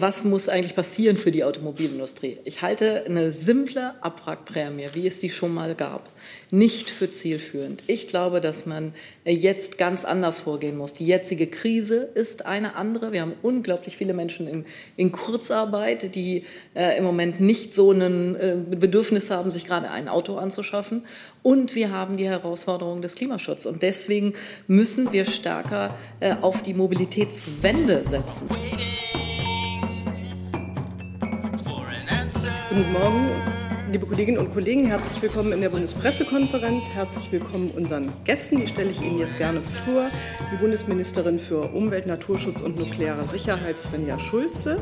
was muss eigentlich passieren für die Automobilindustrie? Ich halte eine simple Abwrackprämie, wie es die schon mal gab, nicht für zielführend. Ich glaube, dass man jetzt ganz anders vorgehen muss. Die jetzige Krise ist eine andere. Wir haben unglaublich viele Menschen in, in Kurzarbeit, die äh, im Moment nicht so ein äh, Bedürfnis haben, sich gerade ein Auto anzuschaffen. Und wir haben die Herausforderung des Klimaschutzes. Und deswegen müssen wir stärker äh, auf die Mobilitätswende setzen. Guten Morgen, liebe Kolleginnen und Kollegen. Herzlich willkommen in der Bundespressekonferenz. Herzlich willkommen unseren Gästen. Die stelle ich Ihnen jetzt gerne vor. Die Bundesministerin für Umwelt, Naturschutz und nukleare Sicherheit, Svenja Schulze.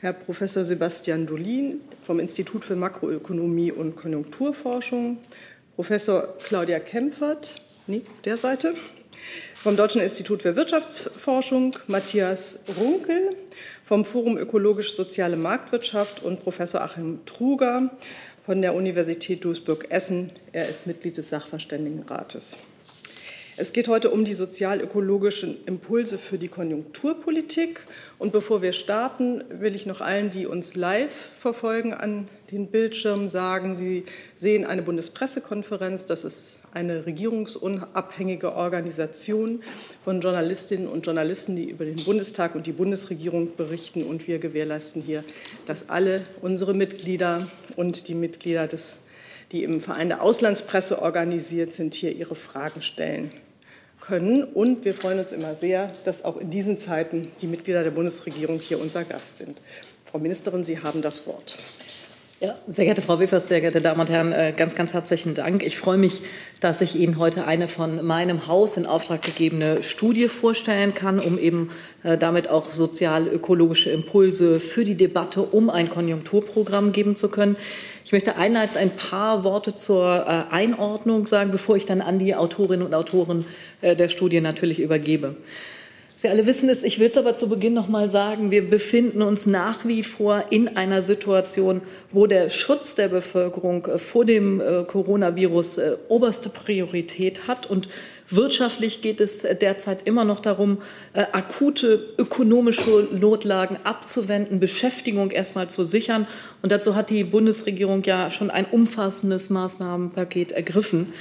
Herr Professor Sebastian Dolin vom Institut für Makroökonomie und Konjunkturforschung. Professor Claudia Kempfert, nee, auf der Seite, vom Deutschen Institut für Wirtschaftsforschung, Matthias Runkel vom Forum Ökologisch-Soziale Marktwirtschaft und Professor Achim Truger von der Universität Duisburg-Essen. Er ist Mitglied des Sachverständigenrates. Es geht heute um die sozial-ökologischen Impulse für die Konjunkturpolitik. Und bevor wir starten, will ich noch allen, die uns live verfolgen, an den Bildschirmen sagen, Sie sehen eine Bundespressekonferenz. Das ist eine regierungsunabhängige Organisation von Journalistinnen und Journalisten, die über den Bundestag und die Bundesregierung berichten. Und wir gewährleisten hier, dass alle unsere Mitglieder und die Mitglieder, des, die im Verein der Auslandspresse organisiert sind, hier ihre Fragen stellen können. Und wir freuen uns immer sehr, dass auch in diesen Zeiten die Mitglieder der Bundesregierung hier unser Gast sind. Frau Ministerin, Sie haben das Wort. Ja, sehr geehrte Frau Wiffers, sehr geehrte Damen und Herren, äh, ganz, ganz herzlichen Dank. Ich freue mich, dass ich Ihnen heute eine von meinem Haus in Auftrag gegebene Studie vorstellen kann, um eben äh, damit auch sozial-ökologische Impulse für die Debatte um ein Konjunkturprogramm geben zu können. Ich möchte einleitend ein paar Worte zur äh, Einordnung sagen, bevor ich dann an die Autorinnen und Autoren der Studie natürlich übergebe. Sie alle wissen es, ich will es aber zu Beginn noch mal sagen, wir befinden uns nach wie vor in einer Situation, wo der Schutz der Bevölkerung äh, vor dem äh, Coronavirus äh, oberste Priorität hat und Wirtschaftlich geht es derzeit immer noch darum, akute ökonomische Notlagen abzuwenden, Beschäftigung erstmal zu sichern. Und dazu hat die Bundesregierung ja schon ein umfassendes Maßnahmenpaket ergriffen.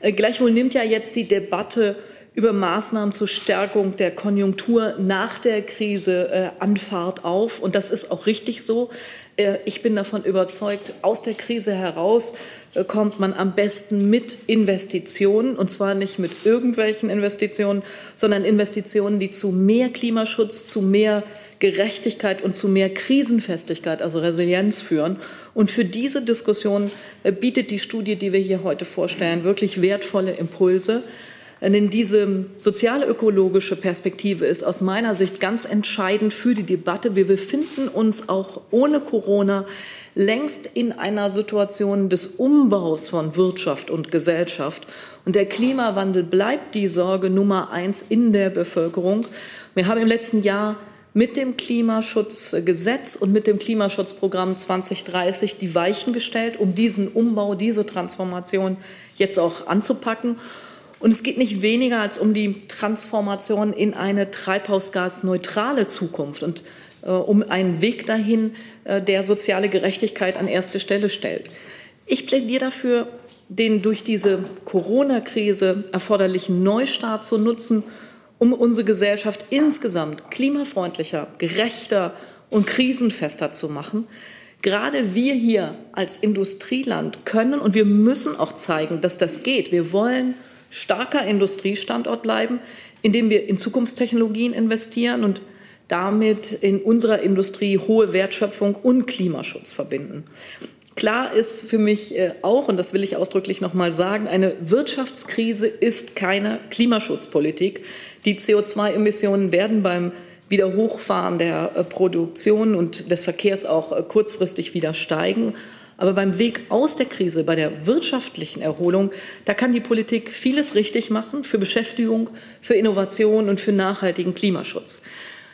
Gleichwohl nimmt ja jetzt die Debatte über Maßnahmen zur Stärkung der Konjunktur nach der Krise äh, Anfahrt auf. Und das ist auch richtig so. Äh, ich bin davon überzeugt, aus der Krise heraus äh, kommt man am besten mit Investitionen, und zwar nicht mit irgendwelchen Investitionen, sondern Investitionen, die zu mehr Klimaschutz, zu mehr Gerechtigkeit und zu mehr Krisenfestigkeit, also Resilienz führen. Und für diese Diskussion äh, bietet die Studie, die wir hier heute vorstellen, wirklich wertvolle Impulse. Denn diese sozialökologische Perspektive ist aus meiner Sicht ganz entscheidend für die Debatte. Wir befinden uns auch ohne Corona längst in einer Situation des Umbaus von Wirtschaft und Gesellschaft. Und der Klimawandel bleibt die Sorge Nummer eins in der Bevölkerung. Wir haben im letzten Jahr mit dem Klimaschutzgesetz und mit dem Klimaschutzprogramm 2030 die Weichen gestellt, um diesen Umbau, diese Transformation jetzt auch anzupacken. Und es geht nicht weniger als um die Transformation in eine treibhausgasneutrale Zukunft und äh, um einen Weg dahin, äh, der soziale Gerechtigkeit an erste Stelle stellt. Ich plädiere dafür, den durch diese Corona-Krise erforderlichen Neustart zu nutzen, um unsere Gesellschaft insgesamt klimafreundlicher, gerechter und krisenfester zu machen. Gerade wir hier als Industrieland können und wir müssen auch zeigen, dass das geht. Wir wollen starker Industriestandort bleiben, indem wir in Zukunftstechnologien investieren und damit in unserer Industrie hohe Wertschöpfung und Klimaschutz verbinden. Klar ist für mich äh, auch, und das will ich ausdrücklich noch mal sagen, eine Wirtschaftskrise ist keine Klimaschutzpolitik. Die CO2-Emissionen werden beim Wiederhochfahren der äh, Produktion und des Verkehrs auch äh, kurzfristig wieder steigen. Aber beim Weg aus der Krise, bei der wirtschaftlichen Erholung, da kann die Politik vieles richtig machen für Beschäftigung, für Innovation und für nachhaltigen Klimaschutz.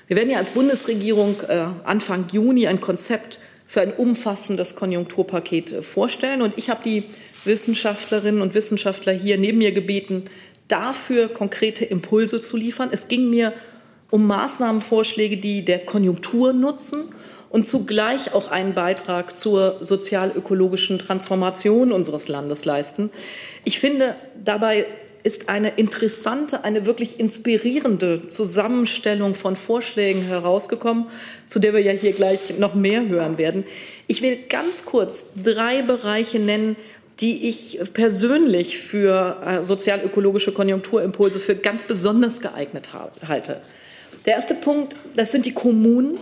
Wir werden ja als Bundesregierung äh, Anfang Juni ein Konzept für ein umfassendes Konjunkturpaket äh, vorstellen. Und ich habe die Wissenschaftlerinnen und Wissenschaftler hier neben mir gebeten, dafür konkrete Impulse zu liefern. Es ging mir um Maßnahmenvorschläge, die der Konjunktur nutzen und zugleich auch einen Beitrag zur sozial-ökologischen Transformation unseres Landes leisten. Ich finde, dabei ist eine interessante, eine wirklich inspirierende Zusammenstellung von Vorschlägen herausgekommen, zu der wir ja hier gleich noch mehr hören werden. Ich will ganz kurz drei Bereiche nennen, die ich persönlich für äh, sozial-ökologische Konjunkturimpulse für ganz besonders geeignet halte. Der erste Punkt, das sind die Kommunen.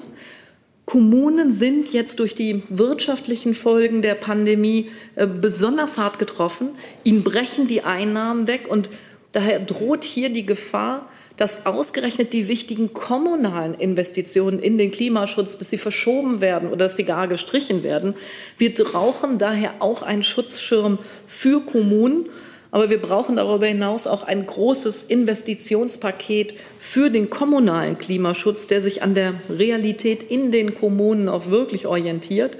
Kommunen sind jetzt durch die wirtschaftlichen Folgen der Pandemie äh, besonders hart getroffen. Ihnen brechen die Einnahmen weg und daher droht hier die Gefahr, dass ausgerechnet die wichtigen kommunalen Investitionen in den Klimaschutz, dass sie verschoben werden oder dass sie gar gestrichen werden. Wir brauchen daher auch einen Schutzschirm für Kommunen. Aber wir brauchen darüber hinaus auch ein großes Investitionspaket für den kommunalen Klimaschutz, der sich an der Realität in den Kommunen auch wirklich orientiert.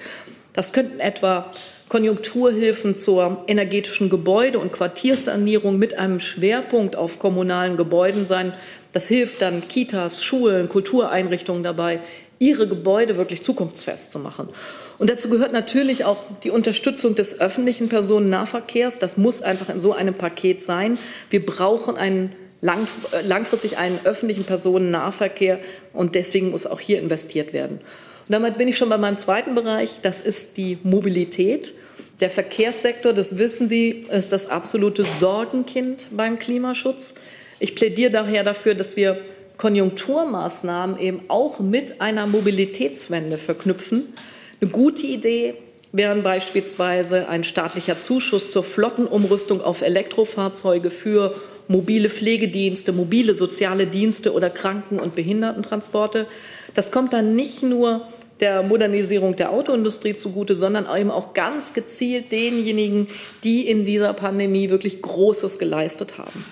Das könnten etwa Konjunkturhilfen zur energetischen Gebäude- und Quartiersanierung mit einem Schwerpunkt auf kommunalen Gebäuden sein. Das hilft dann Kitas, Schulen, Kultureinrichtungen dabei, ihre Gebäude wirklich zukunftsfest zu machen. Und dazu gehört natürlich auch die Unterstützung des öffentlichen Personennahverkehrs. Das muss einfach in so einem Paket sein. Wir brauchen einen äh, langfristig einen öffentlichen Personennahverkehr und deswegen muss auch hier investiert werden. Und damit bin ich schon bei meinem zweiten Bereich. Das ist die Mobilität. Der Verkehrssektor, das wissen Sie, ist das absolute Sorgenkind beim Klimaschutz. Ich plädiere daher dafür, dass wir Konjunkturmaßnahmen eben auch mit einer Mobilitätswende verknüpfen. Eine gute Idee wären beispielsweise ein staatlicher Zuschuss zur Flottenumrüstung auf Elektrofahrzeuge für mobile Pflegedienste, mobile soziale Dienste oder Kranken- und Behindertentransporte. Das kommt dann nicht nur der Modernisierung der Autoindustrie zugute, sondern eben auch ganz gezielt denjenigen, die in dieser Pandemie wirklich Großes geleistet haben.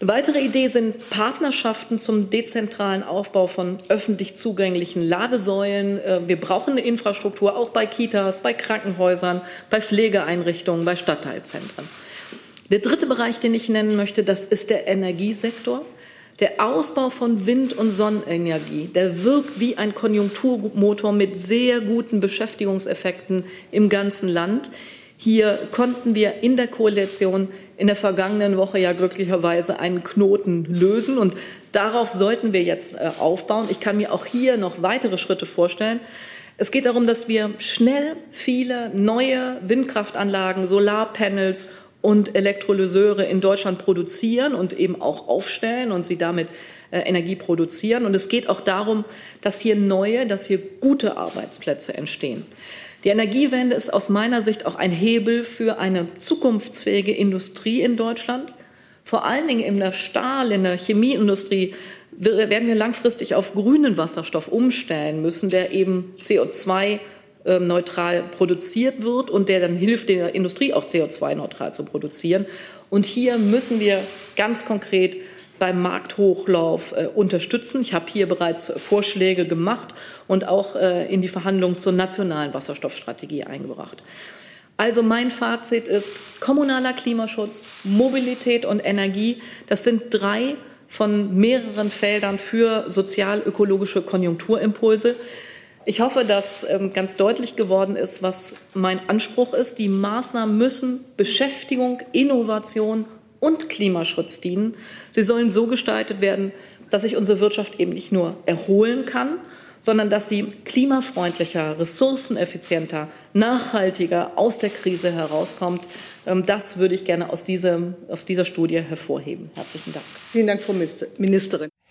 Eine weitere Idee sind Partnerschaften zum dezentralen Aufbau von öffentlich zugänglichen Ladesäulen. Äh, wir brauchen eine Infrastruktur auch bei Kitas, bei Krankenhäusern, bei Pflegeeinrichtungen, bei Stadtteilzentren. Der dritte Bereich, den ich nennen möchte, das ist der Energiesektor. Der Ausbau von Wind- und Sonnenenergie, der wirkt wie ein Konjunkturmotor mit sehr guten Beschäftigungseffekten im ganzen Land. Hier konnten wir in der Koalition in der vergangenen Woche ja glücklicherweise einen Knoten lösen und darauf sollten wir jetzt äh, aufbauen. Ich kann mir auch hier noch weitere Schritte vorstellen. Es geht darum, dass wir schnell viele neue Windkraftanlagen, Solarpanels und Elektrolyseure in Deutschland produzieren und eben auch aufstellen und sie damit äh, Energie produzieren. Und es geht auch darum, dass hier neue, dass hier gute Arbeitsplätze entstehen. Die Energiewende ist aus meiner Sicht auch ein Hebel für eine zukunftsfähige Industrie in Deutschland. Vor allen Dingen in der Stahl-, in der Chemieindustrie werden wir langfristig auf grünen Wasserstoff umstellen müssen, der eben CO2 ähm, produziert wird und der dann hilft der Industrie auch CO2-neutral zu produzieren. Und hier müssen wir ganz konkret beim Markthochlauf äh, unterstützen. Ich habe hier bereits Vorschläge gemacht und auch äh, in die Verhandlungen zur nationalen Wasserstoffstrategie eingebracht. Also mein Fazit ist kommunaler Klimaschutz, Mobilität und Energie. Das sind drei von mehreren Feldern für sozial-ökologische Konjunkturimpulse. Ich hoffe, dass ähm, ganz deutlich geworden ist, was mein Anspruch ist. Die Maßnahmen müssen Beschäftigung, Innovation und Klimaschutz dienen. Sie sollen so gestaltet werden, dass sich unsere Wirtschaft eben nicht nur erholen kann, sondern dass sie klimafreundlicher, ressourceneffizienter, nachhaltiger aus der Krise herauskommt. Ähm, das würde ich gerne aus, diesem, aus dieser Studie hervorheben. Herzlichen Dank. Vielen Dank, Frau Ministerin.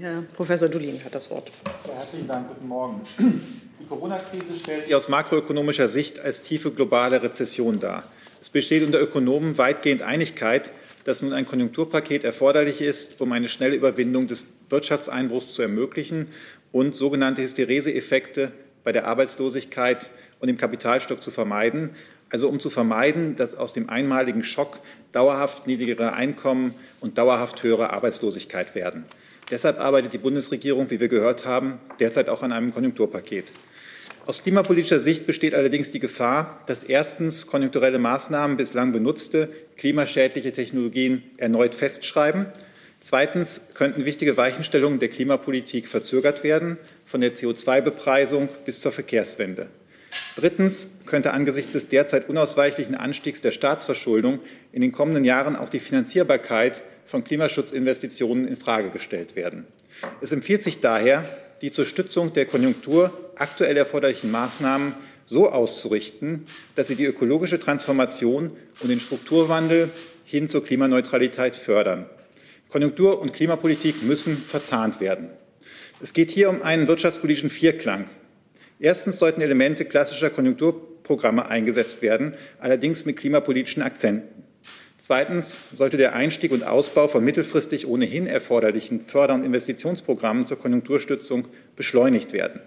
Herr Professor Dulin hat das Wort. Herzlichen Dank, guten Morgen. Die Corona-Krise stellt sich aus makroökonomischer Sicht als tiefe globale Rezession dar. Es besteht unter Ökonomen weitgehend Einigkeit, dass nun ein Konjunkturpaket erforderlich ist, um eine schnelle Überwindung des Wirtschaftseinbruchs zu ermöglichen und sogenannte Hysterese-Effekte bei der Arbeitslosigkeit und dem Kapitalstock zu vermeiden. Also um zu vermeiden, dass aus dem einmaligen Schock dauerhaft niedrigere Einkommen und dauerhaft höhere Arbeitslosigkeit werden. Deshalb arbeitet die Bundesregierung, wie wir gehört haben, derzeit auch an einem Konjunkturpaket. Aus klimapolitischer Sicht besteht allerdings die Gefahr, dass erstens konjunkturelle Maßnahmen bislang benutzte klimaschädliche Technologien erneut festschreiben. Zweitens könnten wichtige Weichenstellungen der Klimapolitik verzögert werden, von der CO2-Bepreisung bis zur Verkehrswende. Drittens könnte angesichts des derzeit unausweichlichen Anstiegs der Staatsverschuldung in den kommenden Jahren auch die Finanzierbarkeit von Klimaschutzinvestitionen in Frage gestellt werden. Es empfiehlt sich daher, die zur Stützung der Konjunktur aktuell erforderlichen Maßnahmen so auszurichten, dass sie die ökologische Transformation und den Strukturwandel hin zur Klimaneutralität fördern. Konjunktur- und Klimapolitik müssen verzahnt werden. Es geht hier um einen wirtschaftspolitischen Vierklang. Erstens sollten Elemente klassischer Konjunkturprogramme eingesetzt werden, allerdings mit klimapolitischen Akzenten. Zweitens sollte der Einstieg und Ausbau von mittelfristig ohnehin erforderlichen Förder- und Investitionsprogrammen zur Konjunkturstützung beschleunigt werden.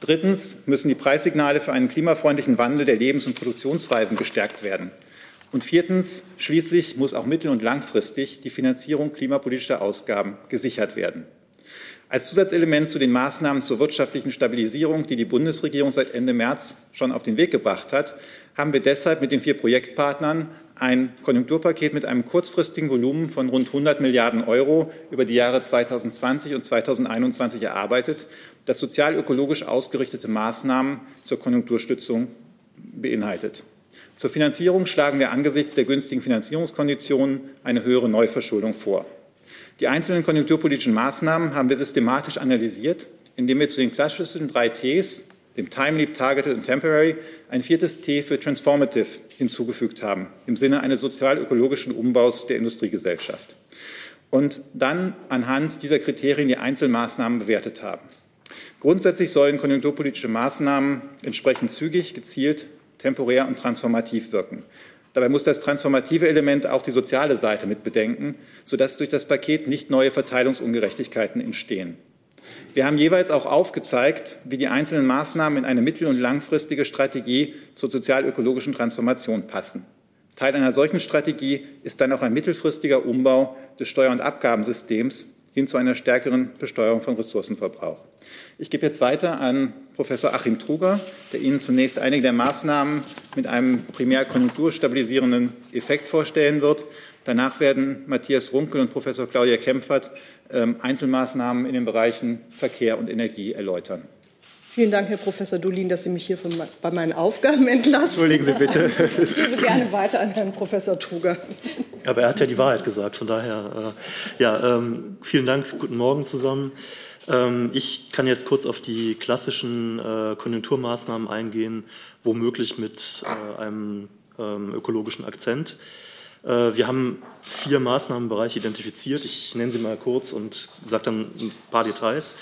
Drittens müssen die Preissignale für einen klimafreundlichen Wandel der Lebens- und Produktionsweisen gestärkt werden. Und viertens, schließlich muss auch mittel- und langfristig die Finanzierung klimapolitischer Ausgaben gesichert werden. Als Zusatzelement zu den Maßnahmen zur wirtschaftlichen Stabilisierung, die die Bundesregierung seit Ende März schon auf den Weg gebracht hat, haben wir deshalb mit den vier Projektpartnern ein Konjunkturpaket mit einem kurzfristigen Volumen von rund 100 Milliarden Euro über die Jahre 2020 und 2021 erarbeitet, das sozial-ökologisch ausgerichtete Maßnahmen zur Konjunkturstützung beinhaltet. Zur Finanzierung schlagen wir angesichts der günstigen Finanzierungskonditionen eine höhere Neuverschuldung vor. Die einzelnen konjunkturpolitischen Maßnahmen haben wir systematisch analysiert, indem wir zu den klassischen drei Ts dem Timely, Targeted und Temporary, ein viertes T für Transformative hinzugefügt haben, im Sinne eines sozial-ökologischen Umbaus der Industriegesellschaft. Und dann anhand dieser Kriterien die Einzelmaßnahmen bewertet haben. Grundsätzlich sollen konjunkturpolitische Maßnahmen entsprechend zügig, gezielt, temporär und transformativ wirken. Dabei muss das transformative Element auch die soziale Seite mit bedenken, sodass durch das Paket nicht neue Verteilungsungerechtigkeiten entstehen. Wir haben jeweils auch aufgezeigt, wie die einzelnen Maßnahmen in eine mittel- und langfristige Strategie zur sozial-ökologischen Transformation passen. Teil einer solchen Strategie ist dann auch ein mittelfristiger Umbau des Steuer- und Abgabensystems hin zu einer stärkeren Besteuerung von Ressourcenverbrauch. Ich gebe jetzt weiter an Professor Achim Truger, der Ihnen zunächst einige der Maßnahmen mit einem primär konjunkturstabilisierenden Effekt vorstellen wird. Danach werden Matthias Runkel und Professor Claudia Kempfert ähm, Einzelmaßnahmen in den Bereichen Verkehr und Energie erläutern. Vielen Dank, Herr Professor Dolin, dass Sie mich hier von, bei meinen Aufgaben entlassen. Entschuldigen Sie bitte. Ich gebe gerne weiter an Herrn Professor Truger. Aber er hat ja die Wahrheit gesagt, von daher, äh, ja, ähm, vielen Dank, guten Morgen zusammen. Ähm, ich kann jetzt kurz auf die klassischen äh, Konjunkturmaßnahmen eingehen, womöglich mit äh, einem ähm, ökologischen Akzent. Äh, wir haben vier Maßnahmenbereiche identifiziert. Ich nenne sie mal kurz und sage dann ein paar Details.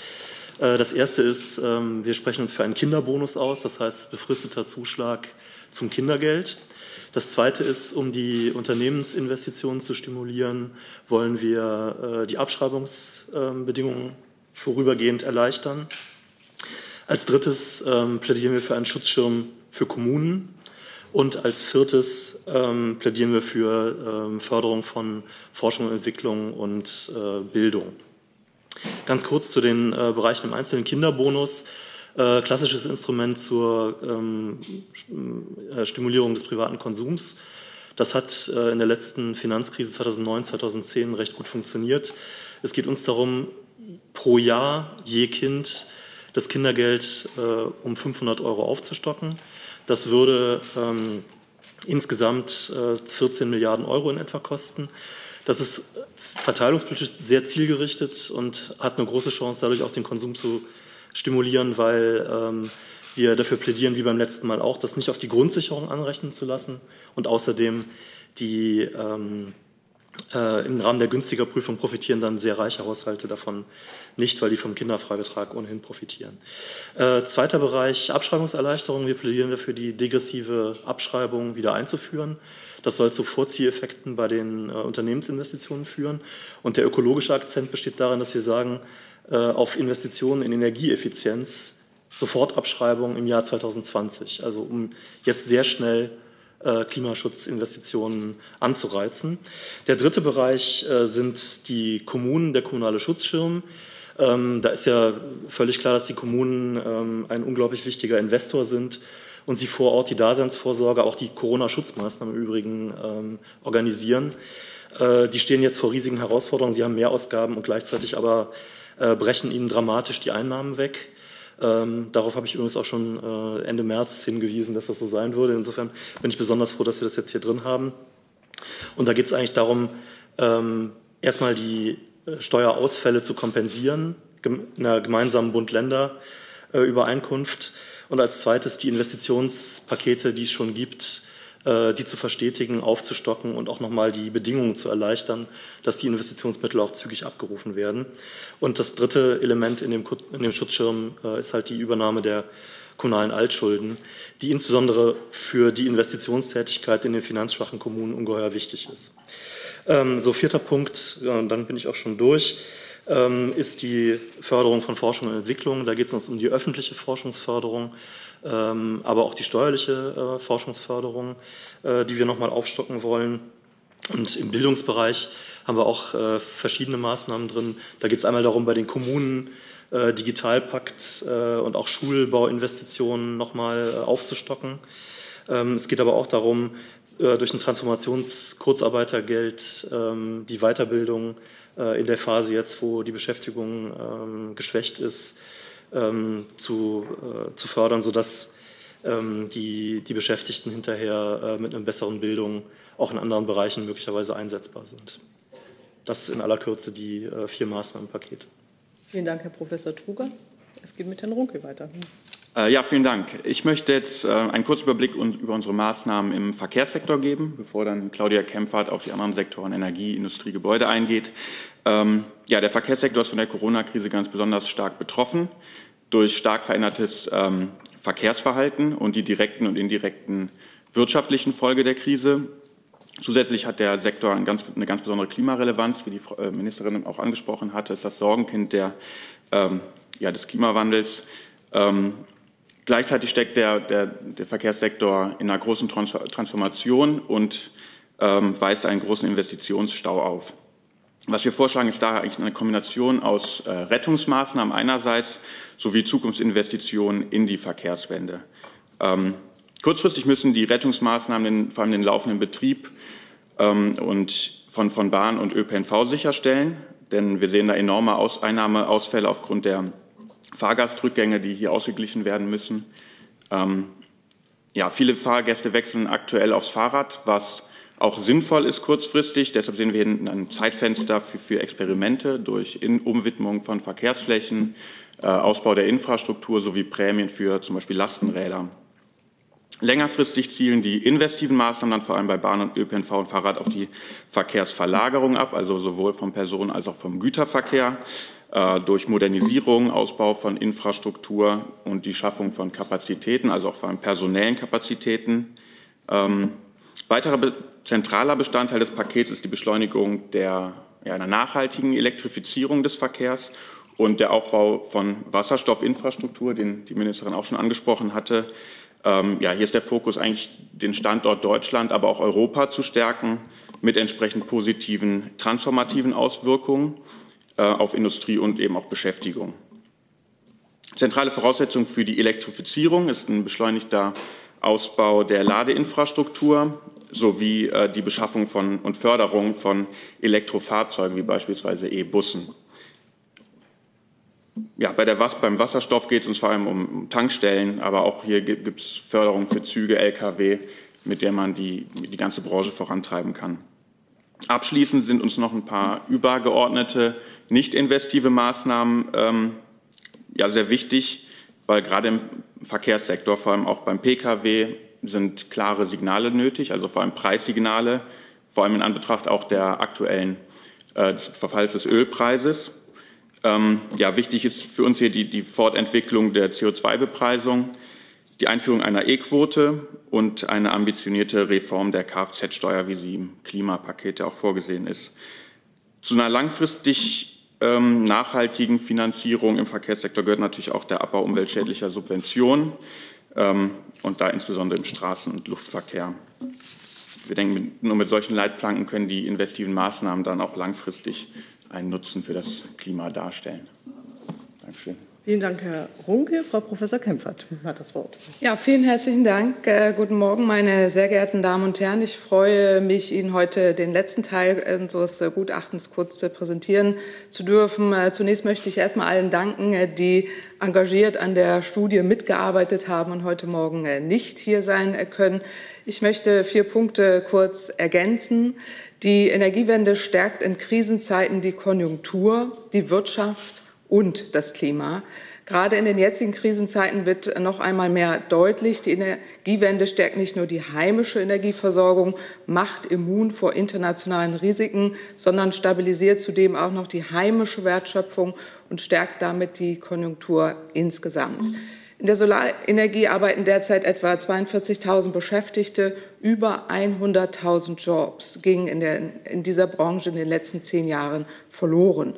Äh, das erste ist, ähm, wir sprechen uns für einen Kinderbonus aus, das heißt befristeter Zuschlag zum Kindergeld. Das zweite ist, um die Unternehmensinvestitionen zu stimulieren, wollen wir äh, die Abschreibungsbedingungen vorübergehend erleichtern. Als drittes ähm, plädieren wir für einen Schutzschirm für Kommunen. Und als viertes ähm, plädieren wir für ähm, Förderung von Forschung und Entwicklung und äh, Bildung. Ganz kurz zu den äh, Bereichen im Einzelnen Kinderbonus. Äh, klassisches Instrument zur ähm, äh, Stimulierung des privaten Konsums. Das hat äh, in der letzten Finanzkrise 2009, 2010 recht gut funktioniert. Es geht uns darum, pro Jahr je Kind das Kindergeld um 500 Euro aufzustocken. Das würde ähm, insgesamt äh, 14 Milliarden Euro in etwa kosten. Das ist verteilungspolitisch sehr zielgerichtet und hat eine große Chance, dadurch auch den Konsum zu stimulieren, weil ähm, wir dafür plädieren, wie beim letzten Mal auch, das nicht auf die Grundsicherung anrechnen zu lassen und außerdem die, ähm, Äh, Im Rahmen der günstiger Prüfung profitieren dann sehr reiche Haushalte davon nicht, weil die vom Kinderfreibetrag ohnehin profitieren. Äh, zweiter Bereich Abschreibungserleichterung. Wir plädieren dafür, die degressive Abschreibung wieder einzuführen. Das soll zu Vorzieheffekten bei den äh, Unternehmensinvestitionen führen. Und der ökologische Akzent besteht darin, dass wir sagen, äh, auf Investitionen in Energieeffizienz Sofortabschreibung im Jahr 2020. Also um jetzt sehr schnell äh, Klimaschutzinvestitionen anzureizen. Der dritte Bereich äh, sind die Kommunen, der kommunale Schutzschirm. Ähm, da ist ja völlig klar, dass die Kommunen ähm, ein unglaublich wichtiger Investor sind und sie vor Ort die Daseinsvorsorge, auch die Corona-Schutzmaßnahmen im Übrigen ähm, organisieren. Äh, die stehen jetzt vor riesigen Herausforderungen. Sie haben Mehrausgaben und gleichzeitig aber brechen ihnen dramatisch die Einnahmen weg. Ähm, darauf habe ich übrigens auch schon äh, Ende März hingewiesen, dass das so sein würde. Insofern bin ich besonders froh, dass wir das jetzt hier drin haben. Und da geht es eigentlich darum, ähm, erstmal die äh, Steuerausfälle zu kompensieren in einer gemeinsamen Bund-Länder-Übereinkunft und als zweites die Investitionspakete, die es schon gibt, äh, die zu verstetigen, aufzustocken und auch nochmal die Bedingungen zu erleichtern, dass die Investitionsmittel auch zügig abgerufen werden. Und das dritte Element in dem, in dem Schutzschirm äh, ist halt die Übernahme der kommunalen Altschulden, die insbesondere für die Investitionstätigkeit in den finanzschwachen Kommunen ungeheuer wichtig ist. Ähm, so vierter Punkt, dann bin ich auch schon durch, ähm, ist die Förderung von Forschung und Entwicklung. Da geht es uns um die öffentliche Forschungsförderung aber auch die steuerliche äh, Forschungsförderung, äh, die wir nochmal aufstocken wollen. Und im Bildungsbereich haben wir auch äh, verschiedene Maßnahmen drin. Da geht es einmal darum, bei den Kommunen Digitalpakt und auch Schulbauinvestitionen nochmal aufzustocken. Ähm, es geht aber auch darum, durch ein Transformationskurzarbeitergeld ähm, die Weiterbildung in der Phase jetzt, wo die Beschäftigung geschwächt ist, ähm, zu, äh, zu fördern, sodass ähm, die, die Beschäftigten hinterher äh, mit einer besseren Bildung auch in anderen Bereichen möglicherweise einsetzbar sind. Das in aller Kürze die äh, vier Maßnahmenpakete. Vielen Dank, Herr Professor Truger. Es geht mit Herrn Runke weiter. Äh, ja, vielen Dank. Ich möchte jetzt äh, einen kurzen Überblick über unsere Maßnahmen im Verkehrssektor geben, bevor dann Claudia Kempfert auf die anderen Sektoren Energie, Industrie, Gebäude eingeht. Ähm, ja, der Verkehrssektor ist von der Corona-Krise ganz besonders stark betroffen durch stark verändertes ähm, Verkehrsverhalten und die direkten und indirekten wirtschaftlichen Folge der Krise. Zusätzlich hat der Sektor eine ganz, eine ganz besondere Klimarelevanz, wie die äh, Ministerin auch angesprochen hatte, ist das Sorgenkind der, ähm, ja, des Klimawandels. Ähm, gleichzeitig steckt der, der, der, Verkehrssektor in einer großen Transformation und ähm, weist einen großen Investitionsstau auf. Was wir vorschlagen, ist daher eigentlich eine Kombination aus äh, Rettungsmaßnahmen einerseits sowie Zukunftsinvestitionen in die Verkehrswende. Ähm, kurzfristig müssen die Rettungsmaßnahmen den, vor allem den laufenden Betrieb ähm, und von, von Bahn und ÖPNV sicherstellen, denn wir sehen da enorme Aus Einnahmeausfälle aufgrund der Fahrgastrückgänge, die hier ausgeglichen werden müssen. Ähm, ja, viele Fahrgäste wechseln aktuell aufs Fahrrad, was auch sinnvoll ist kurzfristig. Deshalb sehen wir hinten ein Zeitfenster für, für Experimente durch In Umwidmung von Verkehrsflächen, äh, Ausbau der Infrastruktur sowie Prämien für zum Beispiel Lastenräder. Längerfristig zielen die investiven Maßnahmen dann vor allem bei Bahn und ÖPNV und Fahrrad auf die Verkehrsverlagerung ab, also sowohl vom Personen- als auch vom Güterverkehr, äh, durch Modernisierung, Ausbau von Infrastruktur und die Schaffung von Kapazitäten, also auch vor allem personellen Kapazitäten. Ähm, weiterer zentraler Bestandteil des Pakets ist die Beschleunigung der, ja, einer nachhaltigen Elektrifizierung des Verkehrs und der Aufbau von Wasserstoffinfrastruktur, den die Ministerin auch schon angesprochen hatte. Ähm, ja, hier ist der Fokus eigentlich, den Standort Deutschland, aber auch Europa zu stärken mit entsprechend positiven transformativen Auswirkungen äh, auf Industrie und eben auch Beschäftigung. Zentrale Voraussetzung für die Elektrifizierung ist ein beschleunigter Ausbau der Ladeinfrastruktur sowie äh, die Beschaffung von und Förderung von Elektrofahrzeugen wie beispielsweise E-Bussen. Ja, bei der, beim Wasserstoff geht es uns vor allem um Tankstellen, aber auch hier gibt es Förderung für Züge, Lkw, mit der man die, die ganze Branche vorantreiben kann. Abschließend sind uns noch ein paar übergeordnete, nicht investive Maßnahmen ähm, ja, sehr wichtig, weil gerade im Verkehrssektor, vor allem auch beim Pkw, sind klare Signale nötig, also vor allem Preissignale, vor allem in Anbetracht auch der aktuellen äh, des Verfalls des Ölpreises. Ähm, ja, wichtig ist für uns hier die, die Fortentwicklung der CO2-Bepreisung, die Einführung einer E-Quote und eine ambitionierte Reform der Kfz-Steuer, wie sie im Klimapaket auch vorgesehen ist. Zu einer langfristig ähm, nachhaltigen Finanzierung im Verkehrssektor gehört natürlich auch der Abbau umweltschädlicher Subventionen und da insbesondere im Straßen- und Luftverkehr. Wir denken, nur mit solchen Leitplanken können die investiven Maßnahmen dann auch langfristig einen Nutzen für das Klima darstellen. Dankeschön. Vielen Dank, Herr Runke. Frau Professor Kempfert hat das Wort. Ja, vielen herzlichen Dank. Äh, guten Morgen, meine sehr geehrten Damen und Herren. Ich freue mich, Ihnen heute den letzten Teil unseres Gutachtens kurz präsentieren zu dürfen. Äh, zunächst möchte ich erstmal allen danken, äh, die engagiert an der Studie mitgearbeitet haben und heute Morgen äh, nicht hier sein äh, können. Ich möchte vier Punkte kurz ergänzen. Die Energiewende stärkt in Krisenzeiten die Konjunktur, die Wirtschaft und das Klima. Gerade in den jetzigen Krisenzeiten wird noch einmal mehr deutlich, die Energiewende stärkt nicht nur die heimische Energieversorgung, macht immun vor internationalen Risiken, sondern stabilisiert zudem auch noch die heimische Wertschöpfung und stärkt damit die Konjunktur insgesamt. In der Solarenergie arbeiten derzeit etwa 42.000 Beschäftigte. Über 100.000 Jobs gingen in, der, in dieser Branche in den letzten zehn Jahren verloren.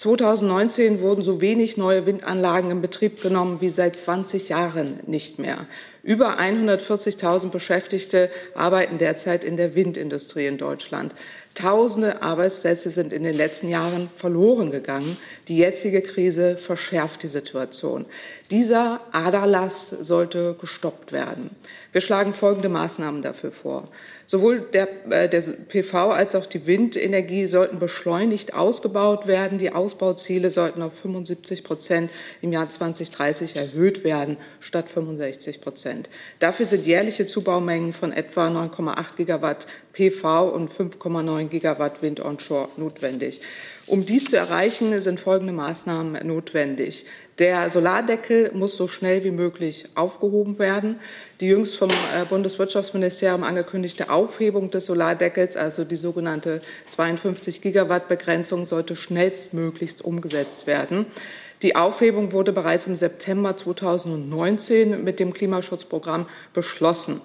2019 wurden so wenig neue Windanlagen in Betrieb genommen wie seit 20 Jahren nicht mehr. Über 140.000 Beschäftigte arbeiten derzeit in der Windindustrie in Deutschland. Tausende Arbeitsplätze sind in den letzten Jahren verloren gegangen. Die jetzige Krise verschärft die Situation. Dieser Aderlass sollte gestoppt werden. Wir schlagen folgende Maßnahmen dafür vor. Sowohl der, äh, der PV als auch die Windenergie sollten beschleunigt ausgebaut werden. Die Ausbauziele sollten auf 75 Prozent im Jahr 2030 erhöht werden, statt 65 Prozent. Dafür sind jährliche Zubaumengen von etwa 9,8 Gigawatt PV und 5,9 Gigawatt Wind onshore notwendig. Um dies zu erreichen, sind folgende Maßnahmen notwendig. Der Solardeckel muss so schnell wie möglich aufgehoben werden. Die jüngst vom äh, Bundeswirtschaftsministerium angekündigte Aufhebung des Solardeckels, also die sogenannte 52 Gigawatt Begrenzung, sollte schnellstmöglichst umgesetzt werden. Die Aufhebung wurde bereits im September 2019 mit dem Klimaschutzprogramm beschlossen.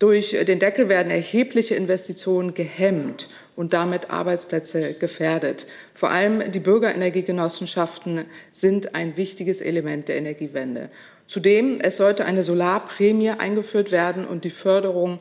Durch den Deckel werden erhebliche Investitionen gehemmt und damit Arbeitsplätze gefährdet. Vor allem die Bürgerenergiegenossenschaften sind ein wichtiges Element der Energiewende. Zudem, es sollte eine Solarprämie eingeführt werden und die Förderung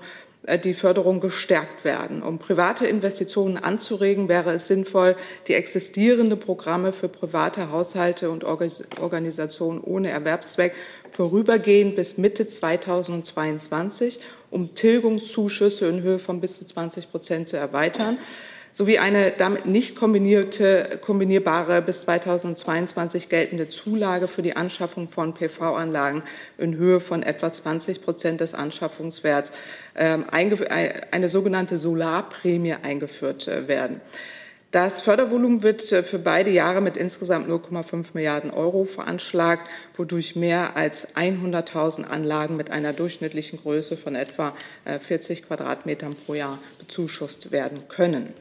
die Förderung gestärkt werden. Um private Investitionen anzuregen, wäre es sinnvoll, die existierenden Programme für private Haushalte und Organisationen ohne Erwerbszweck vorübergehend bis Mitte 2022 um Tilgungszuschüsse in Höhe von bis zu 20 Prozent zu erweitern sowie eine damit nicht kombinierte, kombinierbare bis 2022 geltende Zulage für die Anschaffung von PV-Anlagen in Höhe von etwa 20 Prozent des Anschaffungswerts, ähm, eine sogenannte Solarprämie eingeführt äh, werden. Das Fördervolumen wird äh, für beide Jahre mit insgesamt 0,5 Milliarden Euro veranschlagt, wodurch mehr als 100.000 Anlagen mit einer durchschnittlichen Größe von etwa 40 äh, Quadratmetern pro Jahr bezuschusst werden können.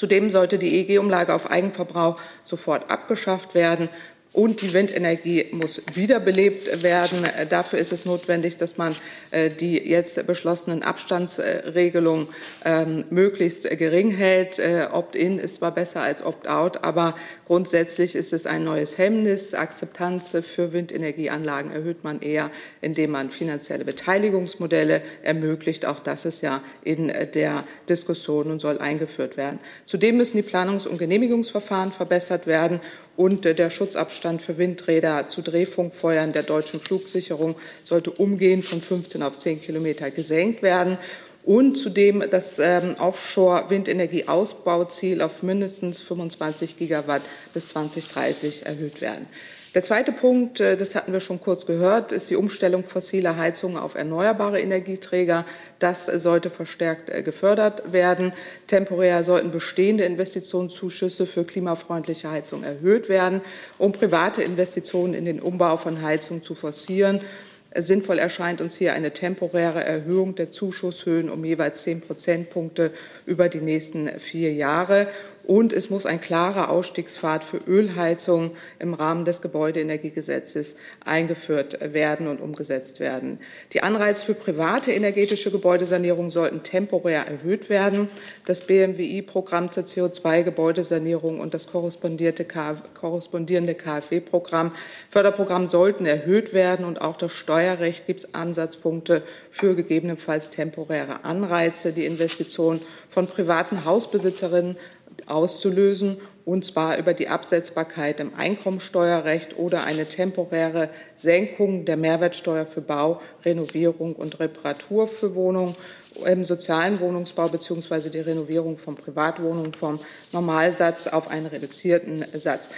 Zudem sollte die EEG-Umlage auf Eigenverbrauch sofort abgeschafft werden. Und die Windenergie muss wiederbelebt werden. Dafür ist es notwendig, dass man äh, die jetzt beschlossenen Abstandsregelungen ähm, möglichst gering hält. Äh, Opt-in ist zwar besser als Opt-out, aber grundsätzlich ist es ein neues Hemmnis. Akzeptanz für Windenergieanlagen erhöht man eher, indem man finanzielle Beteiligungsmodelle ermöglicht. Auch das ist ja in der Diskussion und soll eingeführt werden. Zudem müssen die Planungs- und Genehmigungsverfahren verbessert werden und der Schutzabstand für Windräder zu Drehfunkfeuern der deutschen Flugsicherung sollte umgehend von 15 auf 10 Kilometer gesenkt werden und zudem das ähm, Offshore-Windenergie-Ausbauziel auf mindestens 25 Gigawatt bis 2030 erhöht werden. Der zweite Punkt, äh, das hatten wir schon kurz gehört, ist die Umstellung fossiler Heizungen auf erneuerbare Energieträger. Das sollte verstärkt äh, gefördert werden. Temporär sollten bestehende Investitionszuschüsse für klimafreundliche Heizung erhöht werden, um private Investitionen in den Umbau von Heizungen zu forcieren. Sinnvoll erscheint uns hier eine temporäre Erhöhung der Zuschusshöhen um jeweils zehn Prozentpunkte über die nächsten vier Jahre. Und es muss ein klarer Ausstiegspfad für Ölheizung im Rahmen des Gebäudeenergiegesetzes eingeführt werden und umgesetzt werden. Die Anreize für private energetische Gebäudesanierung sollten temporär erhöht werden. Das BMWI-Programm zur CO2-Gebäudesanierung und das korrespondierende KfW-Programm, Förderprogramm sollten erhöht werden. Und auch das Steuerrecht gibt es Ansatzpunkte für gegebenenfalls temporäre Anreize, die Investition von privaten Hausbesitzerinnen auszulösen, und zwar über die Absetzbarkeit im Einkommensteuerrecht oder eine temporäre Senkung der Mehrwertsteuer für Bau, Renovierung und Reparatur für Wohnungen im sozialen Wohnungsbau bzw. die Renovierung von Privatwohnungen vom Normalsatz auf einen reduzierten Satz.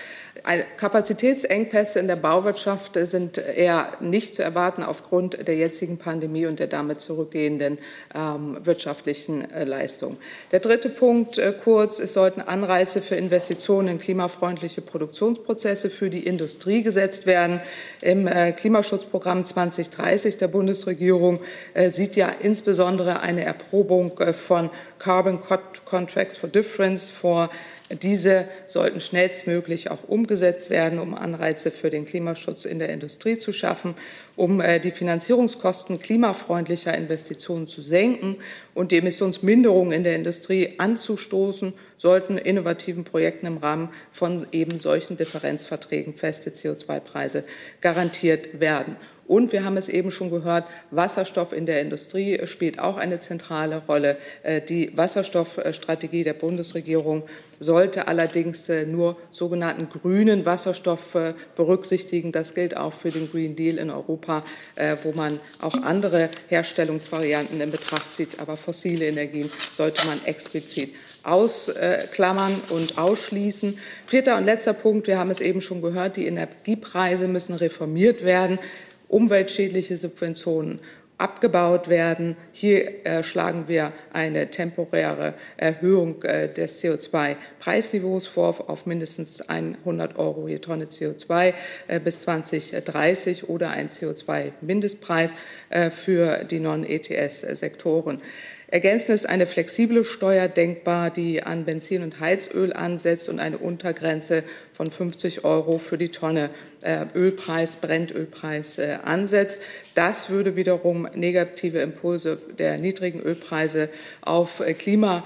Kapazitätsengpässe in der Bauwirtschaft sind eher nicht zu erwarten aufgrund der jetzigen Pandemie und der damit zurückgehenden ähm, wirtschaftlichen äh, Leistung. Der dritte Punkt äh, kurz, es sollten Anreize für Investitionen in klimafreundliche Produktionsprozesse für die Industrie gesetzt werden. Im äh, Klimaschutzprogramm 2030 der Bundesregierung äh, sieht ja insbesondere eine Erprobung äh, von Carbon Contracts for Difference vor diese sollten schnellstmöglich auch umgesetzt werden, um Anreize für den Klimaschutz in der Industrie zu schaffen, um äh, die Finanzierungskosten klimafreundlicher Investitionen zu senken und die Emissionsminderung in der Industrie anzustoßen, sollten innovativen Projekten im Rahmen von eben solchen Differenzverträgen feste CO2-Preise garantiert werden. Und wir haben es eben schon gehört, Wasserstoff in der Industrie spielt auch eine zentrale Rolle. Äh, die Wasserstoffstrategie der Bundesregierung sollte allerdings äh, nur sogenannten grünen Wasserstoff äh, berücksichtigen. Das gilt auch für den Green Deal in Europa, wo man auch andere Herstellungsvarianten in Betracht zieht. Aber fossile Energien sollte man explizit ausklammern und ausschließen. Vierter und letzter Punkt, wir haben es eben schon gehört, die Energiepreise müssen reformiert werden umweltschädliche Subventionen abgebaut werden. Hier äh, schlagen wir eine temporäre Erhöhung äh, des CO2-Preisniveaus vor auf mindestens 100 Euro je Tonne CO2 äh, bis 2030 oder ein CO2-Mindestpreis äh, für die Non-ETS-Sektoren. Ergänzend ist eine flexible Steuer denkbar, die an Benzin und Heizöl ansetzt und eine Untergrenze von 50 Euro für die Tonne äh, Ölpreis, Brennölpreis äh, ansetzt. Das würde wiederum negative Impulse der niedrigen Ölpreise auf äh, Klima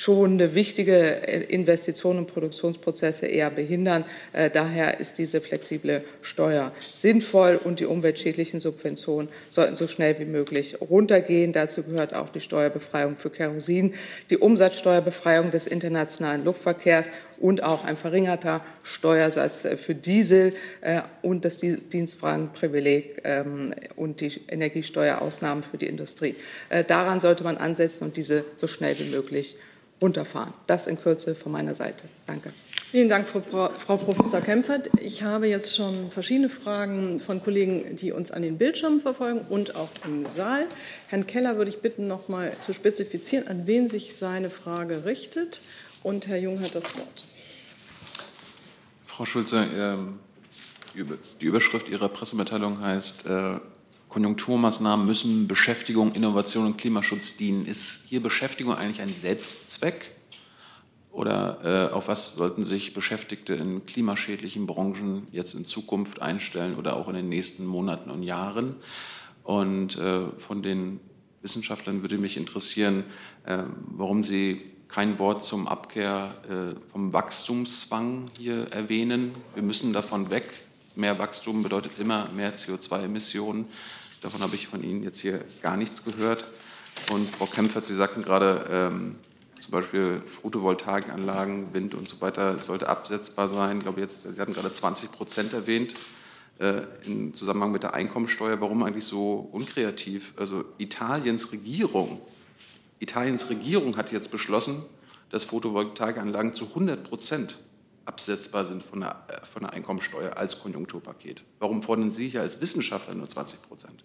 schonende, wichtige äh, Investitionen und Produktionsprozesse eher behindern. Äh, daher ist diese flexible Steuer sinnvoll und die umweltschädlichen Subventionen sollten so schnell wie möglich runtergehen. Dazu gehört auch die Steuerbefreiung für Kerosin, die Umsatzsteuerbefreiung des internationalen Luftverkehrs und auch ein verringerter Steuersatz äh, für Diesel und das Dienstwagenprivileg ähm, und die Energiesteuerausnahmen für die Industrie. Daran sollte man ansetzen und diese so schnell wie möglich runterfahren. Das in Kürze von meiner Seite. Danke. Vielen Dank, Frau, Frau Professor Kempfert. Ich habe jetzt schon verschiedene Fragen von Kollegen, die uns an den Bildschirmen verfolgen und auch im Saal. Herrn Keller würde ich bitten, noch mal zu spezifizieren, an wen sich seine Frage richtet. Und Herr Jung hat das Wort. Frau Schulze, ähm, die Überschrift Ihrer Pressemitteilung heißt äh, Konjunkturmaßnahmen müssen Beschäftigung, Innovation und Klimaschutz dienen. Ist hier Beschäftigung eigentlich ein Selbstzweck? Oder äh, auf was sollten sich Beschäftigte in klimaschädlichen Branchen jetzt in Zukunft einstellen oder auch in den nächsten Monaten und Jahren? Und äh, von den Wissenschaftlern würde mich interessieren, äh, warum Sie kein Wort zum Abkehr äh, vom Wachstumszwang hier erwähnen. Wir müssen davon weg. Mehr Wachstum bedeutet immer mehr CO2-Emissionen. Davon habe ich von Ihnen jetzt hier gar nichts gehört. Und Frau Kempfert, Sie sagten gerade, ähm, zum Beispiel Photovoltaikanlagen, Wind und so weiter sollte absetzbar sein. Ich glaube, jetzt, Sie hatten gerade 20 Prozent erwähnt äh, im Zusammenhang mit der Einkommensteuer. Warum eigentlich so unkreativ? Also Italiens Regierung, Italiens Regierung hat jetzt beschlossen, dass Photovoltaikanlagen zu 100 Prozent absetzbar sind von der, äh, von der Einkommensteuer als Konjunkturpaket. Warum fordern Sie hier als Wissenschaftler nur 20 Prozent?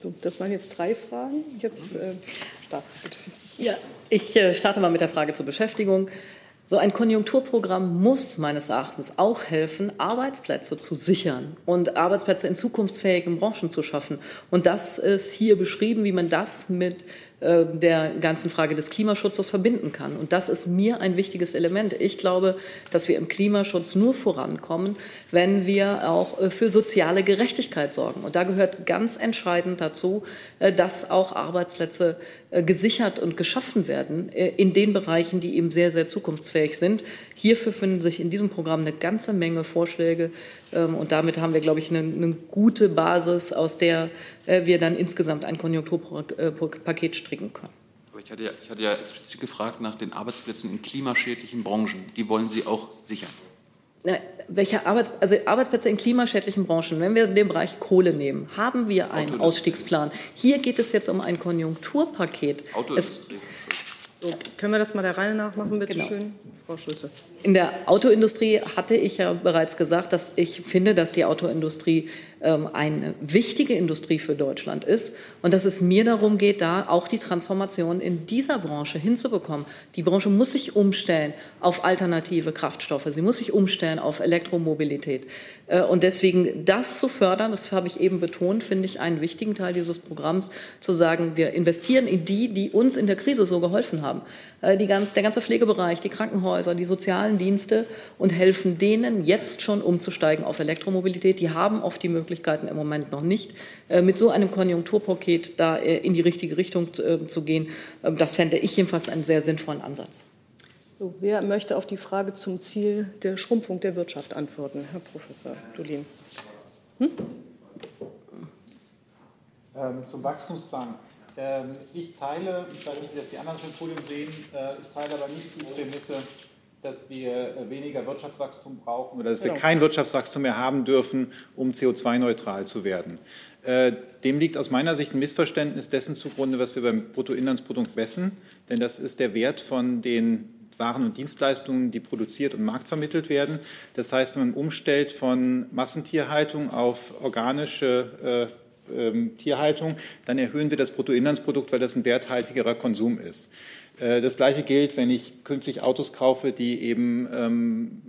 So, das waren jetzt drei Fragen. Jetzt äh, starten Sie bitte. Ja, ich äh, starte mal mit der Frage zur Beschäftigung. So ein Konjunkturprogramm muss meines Erachtens auch helfen, Arbeitsplätze zu sichern und Arbeitsplätze in zukunftsfähigen Branchen zu schaffen. Und das ist hier beschrieben, wie man das mit äh, der ganzen Frage des Klimaschutzes verbinden kann. Und das ist mir ein wichtiges Element. Ich glaube, dass wir im Klimaschutz nur vorankommen, wenn wir auch äh, für soziale Gerechtigkeit sorgen. Und da gehört ganz entscheidend dazu, äh, dass auch Arbeitsplätze gesichert und geschaffen werden in den Bereichen, die eben sehr, sehr zukunftsfähig sind. Hierfür finden sich in diesem Programm eine ganze Menge Vorschläge. Ähm, und damit haben wir, glaube ich, eine, eine gute Basis, aus der wir dann insgesamt ein Konjunkturpaket stricken stricken können. Aber ich hatte, ja, ich hatte ja explizit gefragt nach den Arbeitsplätzen in klimaschädlichen Branchen. Die wollen Sie auch sichern? Na, welche Arbeits also Arbeitsplätze in klimaschädlichen Branchen? Wenn wir den Bereich Kohle nehmen, haben wir einen Ausstiegsplan. Hier geht es jetzt um ein Konjunkturpaket. Autoindustrie. So, können wir das mal der Reihe nach machen, bitte genau. schön, Frau Schulze? In der Autoindustrie hatte ich ja bereits gesagt, dass ich finde, dass die Autoindustrie ähm, eine wichtige Industrie für Deutschland ist und dass es mir darum geht, da auch die Transformation in dieser Branche hinzubekommen. Die Branche muss sich umstellen auf alternative Kraftstoffe, sie muss sich umstellen auf Elektromobilität. Äh, und deswegen das zu fördern, das habe ich eben betont, finde ich einen wichtigen Teil dieses Programms, zu sagen, wir investieren in die, die uns in der Krise so geholfen haben. Äh, die ganz, der ganze Pflegebereich, die Krankenhäuser, die sozialen Dienste und helfen denen jetzt schon umzusteigen auf Elektromobilität. Die haben oft die Möglichkeiten im Moment noch nicht. Äh, mit so einem Konjunkturpaket da äh, in die richtige Richtung äh, zu gehen, das fände ich jedenfalls einen sehr sinnvollen Ansatz. So, wer möchte auf die Frage zum Ziel der Schrumpfung der Wirtschaft antworten? Herr Professor Dulin. Hm? Ähm, zum Wachstumszahn. Ähm, ich teile, ich weiß nicht, wie das die anderen im Podium sehen, äh, ich teile aber nicht die Prämisse, dass wir äh, weniger Wirtschaftswachstum brauchen oder dass wir genau. kein Wirtschaftswachstum mehr haben dürfen, um CO2-neutral zu werden. Äh, dem liegt aus meiner Sicht ein Missverständnis dessen zugrunde, was wir beim Bruttoinlandsprodukt messen, denn das ist der Wert von den waren und Dienstleistungen, die produziert und marktvermittelt werden. Das heißt, wenn man umstellt von Massentierhaltung auf organische äh, äh, Tierhaltung, dann erhöhen wir das Bruttoinlandsprodukt, weil das ein werthaltigerer Konsum ist. Äh, das gleiche gilt, wenn ich künftig Autos kaufe, die eben ähm,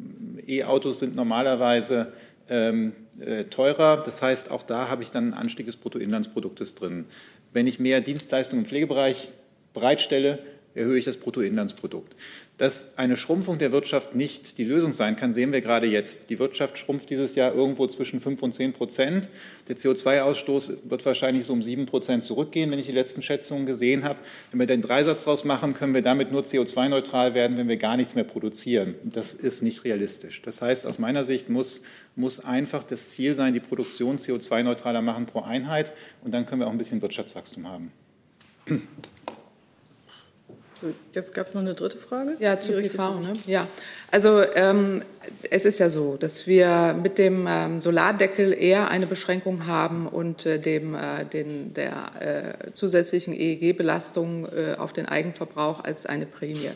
E-Autos sind normalerweise ähm, äh, teurer. Das heißt, auch da habe ich dann einen Anstieg des Bruttoinlandsproduktes drin. Wenn ich mehr Dienstleistungen im Pflegebereich bereitstelle, erhöhe ich das Bruttoinlandsprodukt. Dass eine Schrumpfung der Wirtschaft nicht die Lösung sein kann, sehen wir gerade jetzt. Die Wirtschaft schrumpft dieses Jahr irgendwo zwischen 5 und 10 Prozent. Der CO2-Ausstoß wird wahrscheinlich so um 7 Prozent zurückgehen, wenn ich die letzten Schätzungen gesehen habe. Wenn wir den Dreisatz daraus machen, können wir damit nur CO2-neutral werden, wenn wir gar nichts mehr produzieren. Das ist nicht realistisch. Das heißt, aus meiner Sicht muss, muss einfach das Ziel sein, die Produktion CO2-neutraler machen pro Einheit. Und dann können wir auch ein bisschen Wirtschaftswachstum haben. Jetzt gab es noch eine dritte Frage. Ja, zu PV. Ne? Ja, also ähm, es ist ja so, dass wir mit dem ähm, Solardeckel eher eine Beschränkung haben und äh, dem, äh, den, der äh, zusätzlichen EEG-Belastung äh, auf den Eigenverbrauch als eine Prämie.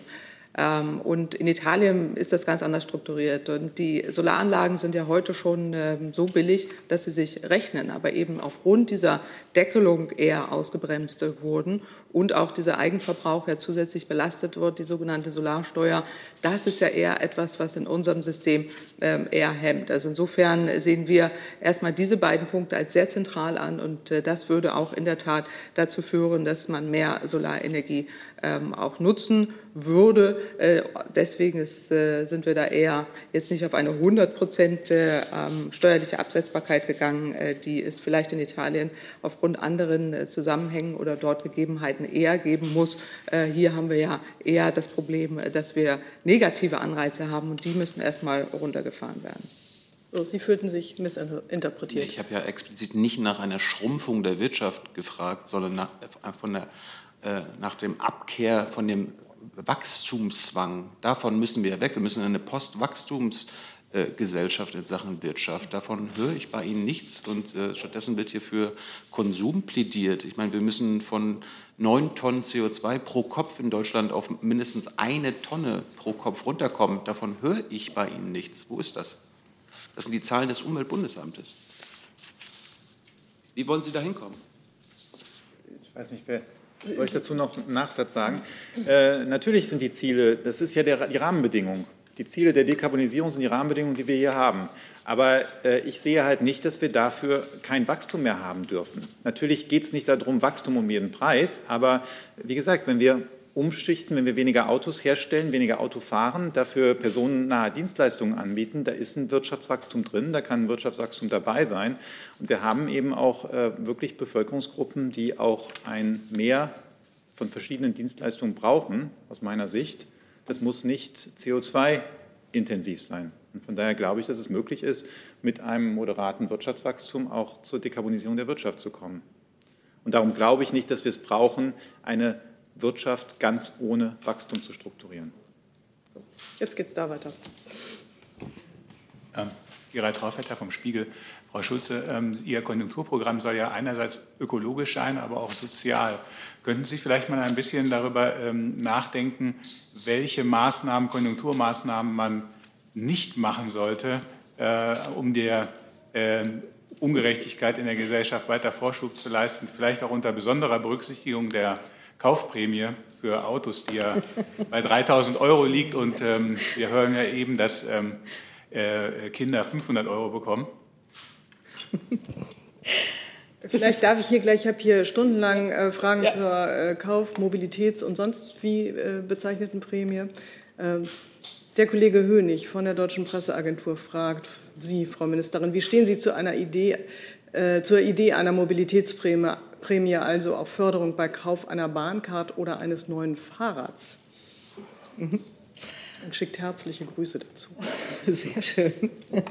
Ähm, und in Italien ist das ganz anders strukturiert. Und die Solaranlagen sind ja heute schon ähm, so billig, dass sie sich rechnen, aber eben aufgrund dieser Deckelung eher ausgebremst wurden und auch dieser Eigenverbrauch ja zusätzlich belastet wird, die sogenannte Solarsteuer. Das ist ja eher etwas, was in unserem System ähm, eher hemmt. Also insofern sehen wir erstmal diese beiden Punkte als sehr zentral an und äh, das würde auch in der Tat dazu führen, dass man mehr Solarenergie ähm, auch nutzen würde. Äh, deswegen ist, äh, sind wir da eher jetzt nicht auf eine 100 Prozent äh, ähm, steuerliche Absetzbarkeit gegangen. Die ist vielleicht in Italien aufgrund anderen Zusammenhängen oder dort Gegebenheiten eher geben muss. Äh, hier haben wir ja eher das Problem, dass wir negative Anreize haben und die müssen erstmal runtergefahren werden. So, Sie fühlten sich missinterpretiert. Ich habe ja explizit nicht nach einer Schrumpfung der Wirtschaft gefragt, sondern nach, von der äh, nach dem Abkehr von dem Wachstumszwang. Davon müssen wir weg. Wir müssen in eine Postwachstumsgesellschaft in Sachen Wirtschaft. Davon höre ich bei Ihnen nichts und äh, stattdessen wird hier für Konsum plädiert. Ich meine, wir müssen von neun Tonnen CO2 pro Kopf in Deutschland auf mindestens eine Tonne pro Kopf runterkommen. Davon höre ich bei Ihnen nichts. Wo ist das? Das sind die Zahlen des Umweltbundesamtes. Wie wollen Sie da hinkommen? Ich weiß nicht, wer, Soll ich dazu noch einen Nachsatz sagen? Äh, natürlich sind die Ziele, das ist ja der, die Rahmenbedingung. Die Ziele der Dekarbonisierung sind die Rahmenbedingungen, die wir hier haben. Aber äh, ich sehe halt nicht, dass wir dafür kein Wachstum mehr haben dürfen. Natürlich geht es nicht darum, Wachstum um jeden Preis. Aber wie gesagt, wenn wir umschichten, wenn wir weniger Autos herstellen, weniger Auto fahren, dafür personennahe Dienstleistungen anbieten, da ist ein Wirtschaftswachstum drin, da kann ein Wirtschaftswachstum dabei sein. Und wir haben eben auch äh, wirklich Bevölkerungsgruppen, die auch ein Mehr von verschiedenen Dienstleistungen brauchen, aus meiner Sicht. Das muss nicht CO2-intensiv sein. Und von daher glaube ich, dass es möglich ist, mit einem moderaten Wirtschaftswachstum auch zur Dekarbonisierung der Wirtschaft zu kommen. Und darum glaube ich nicht, dass wir es brauchen, eine Wirtschaft ganz ohne Wachstum zu strukturieren. So, jetzt geht es da weiter. Ähm, Gerald Traufetter vom Spiegel. Frau Schulze, ähm, Ihr Konjunkturprogramm soll ja einerseits ökologisch sein, aber auch sozial. Könnten Sie vielleicht mal ein bisschen darüber ähm, nachdenken, welche Maßnahmen, Konjunkturmaßnahmen man nicht machen sollte, äh, um der äh, Ungerechtigkeit in der Gesellschaft weiter Vorschub zu leisten, vielleicht auch unter besonderer Berücksichtigung der Kaufprämie für Autos, die ja bei 3000 Euro liegt. Und ähm, wir hören ja eben, dass ähm, äh, Kinder 500 Euro bekommen. Vielleicht darf ich hier gleich, ich habe hier stundenlang äh, Fragen ja. zur äh, Kauf-, Mobilitäts- und sonst wie äh, bezeichneten Prämie. Ähm, der Kollege Hönig von der Deutschen Presseagentur fragt Sie, Frau Ministerin, wie stehen Sie zu einer Idee, äh, zur Idee einer Mobilitätsprämie Prämie, also auch Förderung bei Kauf einer Bahncard oder eines neuen Fahrrads. Mhm. Und schickt herzliche Grüße dazu. Sehr schön.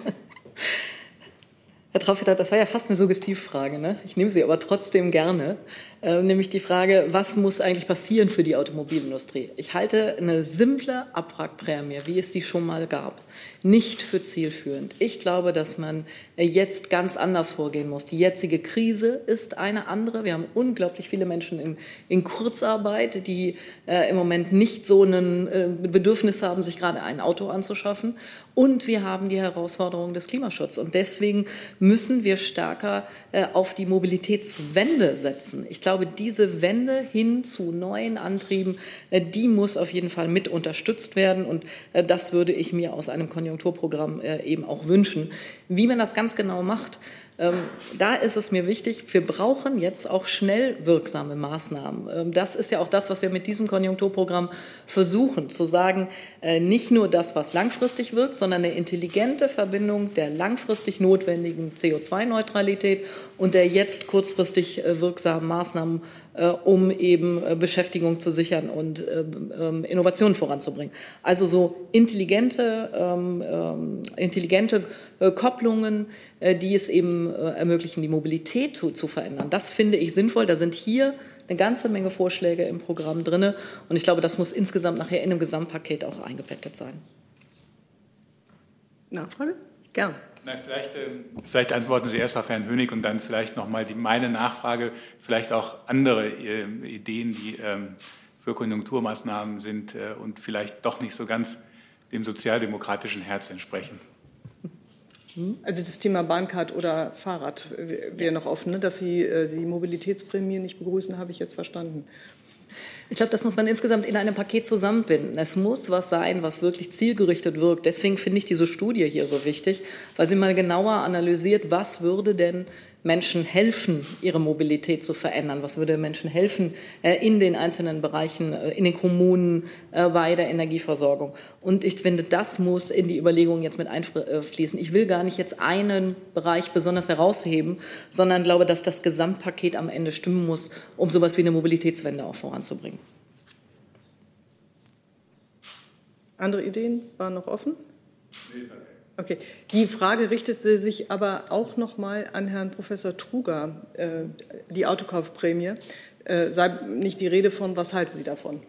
Herr Traufetter, das war ja fast eine Suggestivfrage. Ne? Ich nehme sie aber trotzdem gerne. Äh, nämlich die Frage, was muss eigentlich passieren für die Automobilindustrie? Ich halte eine simple Abwrackprämie, wie es sie schon mal gab, nicht für zielführend. Ich glaube, dass man jetzt ganz anders vorgehen muss. Die jetzige Krise ist eine andere. Wir haben unglaublich viele Menschen in, in Kurzarbeit, die äh, im Moment nicht so ein äh, Bedürfnis haben, sich gerade ein Auto anzuschaffen. Und wir haben die Herausforderung des Klimaschutzes. Und deswegen müssen wir stärker äh, auf die Mobilitätswende setzen. Ich glaube, diese Wende hin zu neuen Antrieben, äh, die muss auf jeden Fall mit unterstützt werden. Und äh, das würde ich mir aus einem Konjunkturprogramm äh, eben auch wünschen. Wie man das ganz genau macht, da ist es mir wichtig, wir brauchen jetzt auch schnell wirksame Maßnahmen. Ähm, das ist ja auch das, was wir mit diesem Konjunkturprogramm versuchen, zu sagen, äh, nicht nur das, was langfristig wirkt, sondern eine intelligente Verbindung der langfristig notwendigen CO2-Neutralität und der jetzt kurzfristig äh, wirksamen Maßnahmen um eben äh, Beschäftigung zu sichern und äh, ähm, Innovationen voranzubringen. Also so intelligente, ähm, intelligente Kopplungen, die es eben ermöglichen, die Mobilität zu, zu verändern. Das finde ich sinnvoll. Da sind hier eine ganze Menge Vorschläge im Programm drin. Und ich glaube, das muss insgesamt nachher in einem Gesamtpaket auch eingebettet sein. Nachfrage? Gern. Na, vielleicht, ähm, vielleicht, antworten Sie erst auf Herrn Hönig und dann vielleicht nochmal meine Nachfrage, vielleicht auch andere äh, Ideen, die ähm, für Konjunkturmaßnahmen sind äh, und vielleicht doch nicht so ganz dem sozialdemokratischen Herz entsprechen. Also das Thema Bahncard oder Fahrrad wäre noch offen, ne? dass Sie äh, die Mobilitätsprämie nicht begrüßen, habe ich jetzt verstanden. Ich glaube, das muss man insgesamt in einem Paket zusammenbinden. Es muss was sein, was wirklich zielgerichtet wirkt. Deswegen finde ich diese Studie hier so wichtig, weil sie mal genauer analysiert, was würde denn Menschen helfen, ihre Mobilität zu verändern? Was würde Menschen helfen äh, in den einzelnen Bereichen, äh, in den Kommunen, äh, bei der Energieversorgung? Und ich finde, das muss in die Überlegungen jetzt mit einfließen. Ich will gar nicht jetzt einen Bereich besonders herausheben, sondern glaube, dass das Gesamtpaket am Ende stimmen muss, um sowas wie eine Mobilitätswende auch voranzubringen. Andere Ideen waren noch offen? Okay, die Frage richtet sich aber auch noch mal an Herrn Professor Truger, äh, die Autokaufprämie. Äh, sei nicht die Rede von, was halten Sie davon?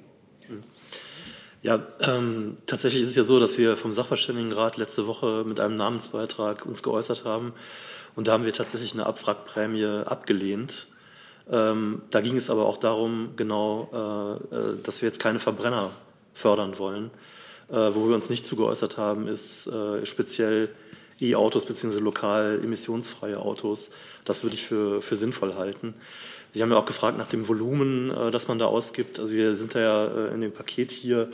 Ja, ähm, tatsächlich ist es ja so, dass wir vom Sachverständigenrat letzte Woche mit einem Namensbeitrag uns geäußert haben. Und da haben wir tatsächlich eine Abwrackprämie abgelehnt. Ähm, da ging es aber auch darum, genau, äh, äh dass wir jetzt keine Verbrenner fördern wollen. Äh, wo wir uns nicht zugeäußert haben, ist äh, speziell E-Autos bzw. lokal emissionsfreie Autos. Das würde ich für, für sinnvoll halten. Sie haben ja auch gefragt nach dem Volumen, äh, das man da ausgibt. Also wir sind da ja in dem Paket hier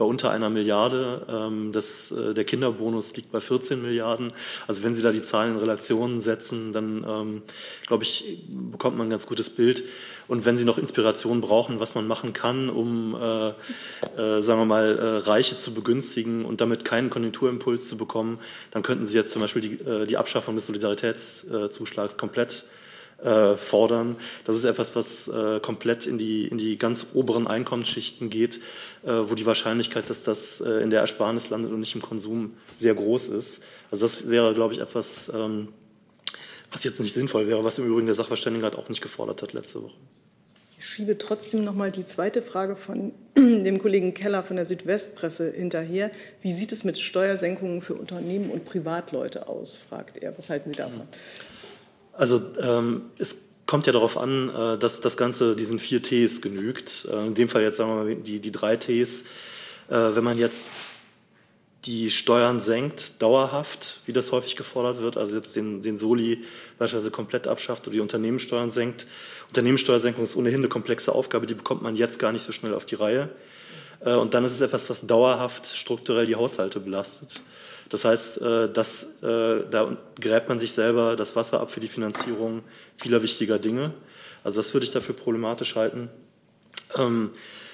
bei unter einer Milliarde. Ähm, das, äh, der Kinderbonus liegt bei 14 Milliarden. Also wenn Sie da die Zahlen in Relationen setzen, dann ähm, glaube ich, bekommt man ein ganz gutes Bild. Und wenn Sie noch Inspiration brauchen, was man machen kann, um, äh, äh, sagen wir mal, äh, Reiche zu begünstigen und damit keinen Konjunkturimpuls zu bekommen, dann könnten Sie jetzt zum Beispiel die, äh, die Abschaffung des Solidaritätszuschlags komplett äh, fordern. Das ist etwas, was äh, komplett in die, in die ganz oberen Einkommensschichten geht, äh, wo die Wahrscheinlichkeit, dass das äh, in der Ersparnis landet und nicht im Konsum, sehr groß ist. Also das wäre, glaube ich, etwas, ähm, was jetzt nicht sinnvoll wäre, was im Übrigen der Sachverständigenrat auch nicht gefordert hat letzte Woche. Ich schiebe trotzdem noch mal die zweite Frage von dem Kollegen Keller von der Südwestpresse hinterher. Wie sieht es mit Steuersenkungen für Unternehmen und Privatleute aus, fragt er. Was halten Sie davon? Also ähm, es kommt ja darauf an, äh, dass das Ganze diesen vier Ts genügt. Äh, in dem Fall jetzt sagen wir mal die, die drei Ts. Äh, wenn man jetzt die Steuern senkt, dauerhaft, wie das häufig gefordert wird, also jetzt den, den Soli beispielsweise komplett abschafft oder die Unternehmenssteuern senkt. Unternehmenssteuersenkung ist ohnehin eine komplexe Aufgabe, die bekommt man jetzt gar nicht so schnell auf die Reihe. Äh, und dann ist es etwas, was dauerhaft strukturell die Haushalte belastet. Das heißt, äh, dass, äh, da gräbt man sich selber das Wasser ab für die Finanzierung vieler wichtiger Dinge. Also das würde ich dafür problematisch halten. Ähm,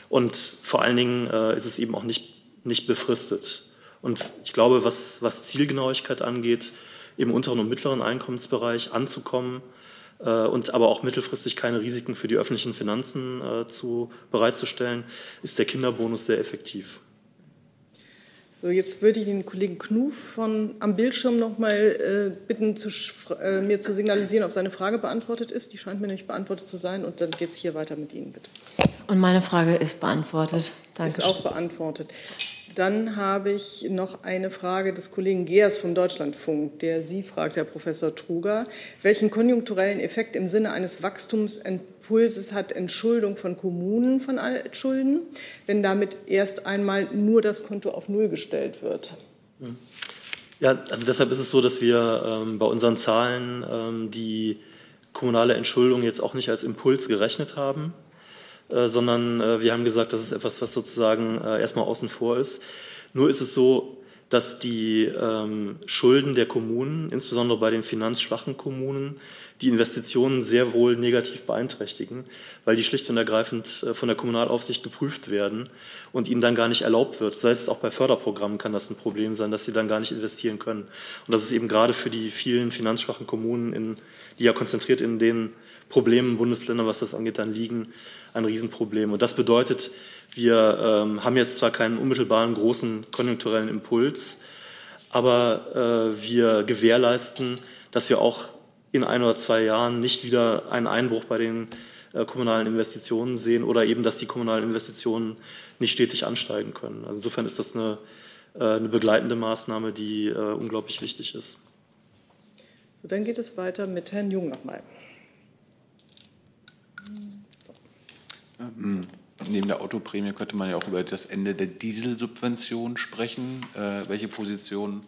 und vor allen Dingen äh, ist es eben auch nicht, nicht befristet. Und ich glaube, was, was Zielgenauigkeit angeht, im unteren und mittleren Einkommensbereich anzukommen und aber auch mittelfristig keine Risiken für die öffentlichen Finanzen zu, bereitzustellen, ist der Kinderbonus sehr effektiv. So, jetzt würde ich den Kollegen Knuf von, am Bildschirm noch mal äh, bitten, zu, äh, mir zu signalisieren, ob seine Frage beantwortet ist. Die scheint mir nicht beantwortet zu sein. Und dann geht es hier weiter mit Ihnen, bitte. Und meine Frage ist beantwortet. Danke. Ist auch beantwortet. Dann habe ich noch eine Frage des Kollegen Geers vom Deutschlandfunk, der Sie fragt, Herr Professor Truger, welchen konjunkturellen Effekt im Sinne eines Wachstumsimpulses hat Entschuldung von Kommunen von Altschulden, wenn damit erst einmal nur das Konto auf Null gestellt wird? Ja, also deshalb ist es so, dass wir ähm, bei unseren Zahlen ähm, die kommunale Entschuldung jetzt auch nicht als Impuls gerechnet haben, äh, sondern äh, wir haben gesagt, das ist etwas, was sozusagen äh, erstmal außen vor ist. Nur ist es so, dass die ähm, Schulden der Kommunen, insbesondere bei den finanzschwachen Kommunen, die Investitionen sehr wohl negativ beeinträchtigen, weil die schlicht und ergreifend äh, von der Kommunalaufsicht geprüft werden und ihnen dann gar nicht erlaubt wird. Selbst auch bei Förderprogrammen kann das ein Problem sein, dass sie dann gar nicht investieren können. Und das ist eben gerade für die vielen finanzschwachen Kommunen, in, die ja konzentriert in den Problemen Bundesländer, was das angeht, dann liegen, ein Riesenproblem. Und das bedeutet, wir ähm, haben jetzt zwar keinen unmittelbaren großen konjunkturellen Impuls, aber äh, wir gewährleisten, dass wir auch in ein oder zwei Jahren nicht wieder einen Einbruch bei den äh, kommunalen Investitionen sehen oder eben, dass die kommunalen Investitionen nicht stetig ansteigen können. Also insofern ist das eine, äh, eine begleitende Maßnahme, die äh, unglaublich wichtig ist. So, dann geht es weiter mit Herrn Jung nochmal. Hm. Neben der Autoprämie könnte man ja auch über das Ende der Dieselsubvention sprechen. Äh, welche Position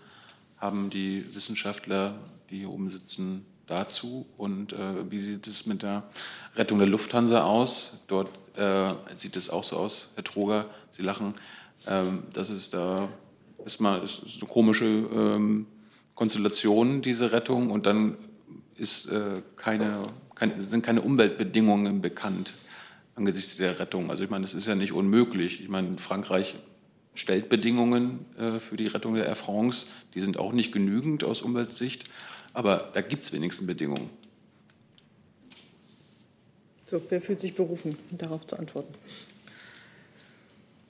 haben die Wissenschaftler, die hier oben sitzen, dazu? Und äh, wie sieht es mit der Rettung der Lufthansa aus? Dort äh, sieht es auch so aus, Herr Troger, Sie lachen, ähm, dass es da ist mal ist eine komische ähm, Konstellation, diese Rettung, und dann ist, äh, keine, kein, sind keine Umweltbedingungen bekannt angesichts der Rettung. Also ich meine, das ist ja nicht unmöglich. Ich meine, Frankreich stellt Bedingungen äh, für die Rettung der Air France. Die sind auch nicht genügend aus Umweltsicht, aber da gibt es wenigstens Bedingungen. So, wer fühlt sich berufen, darauf zu antworten?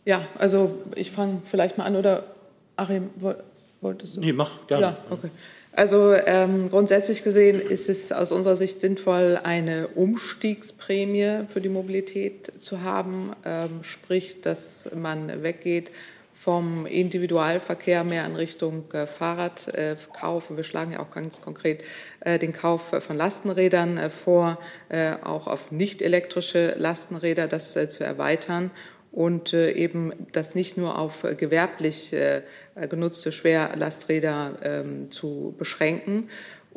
Ja, also ich fange vielleicht mal an oder Achim, wolltest du? Nee, mach gerne. Ja, okay. Also ähm, grundsätzlich gesehen ist es aus unserer Sicht sinnvoll, eine Umstiegsprämie für die Mobilität zu haben, ähm, sprich, dass man weggeht vom Individualverkehr mehr in Richtung äh, Fahrradkauf. Äh, wir schlagen ja auch ganz konkret äh, den Kauf von Lastenrädern äh, vor, äh, auch auf nicht elektrische Lastenräder das äh, zu erweitern und eben das nicht nur auf gewerblich genutzte Schwerlasträder ähm, zu beschränken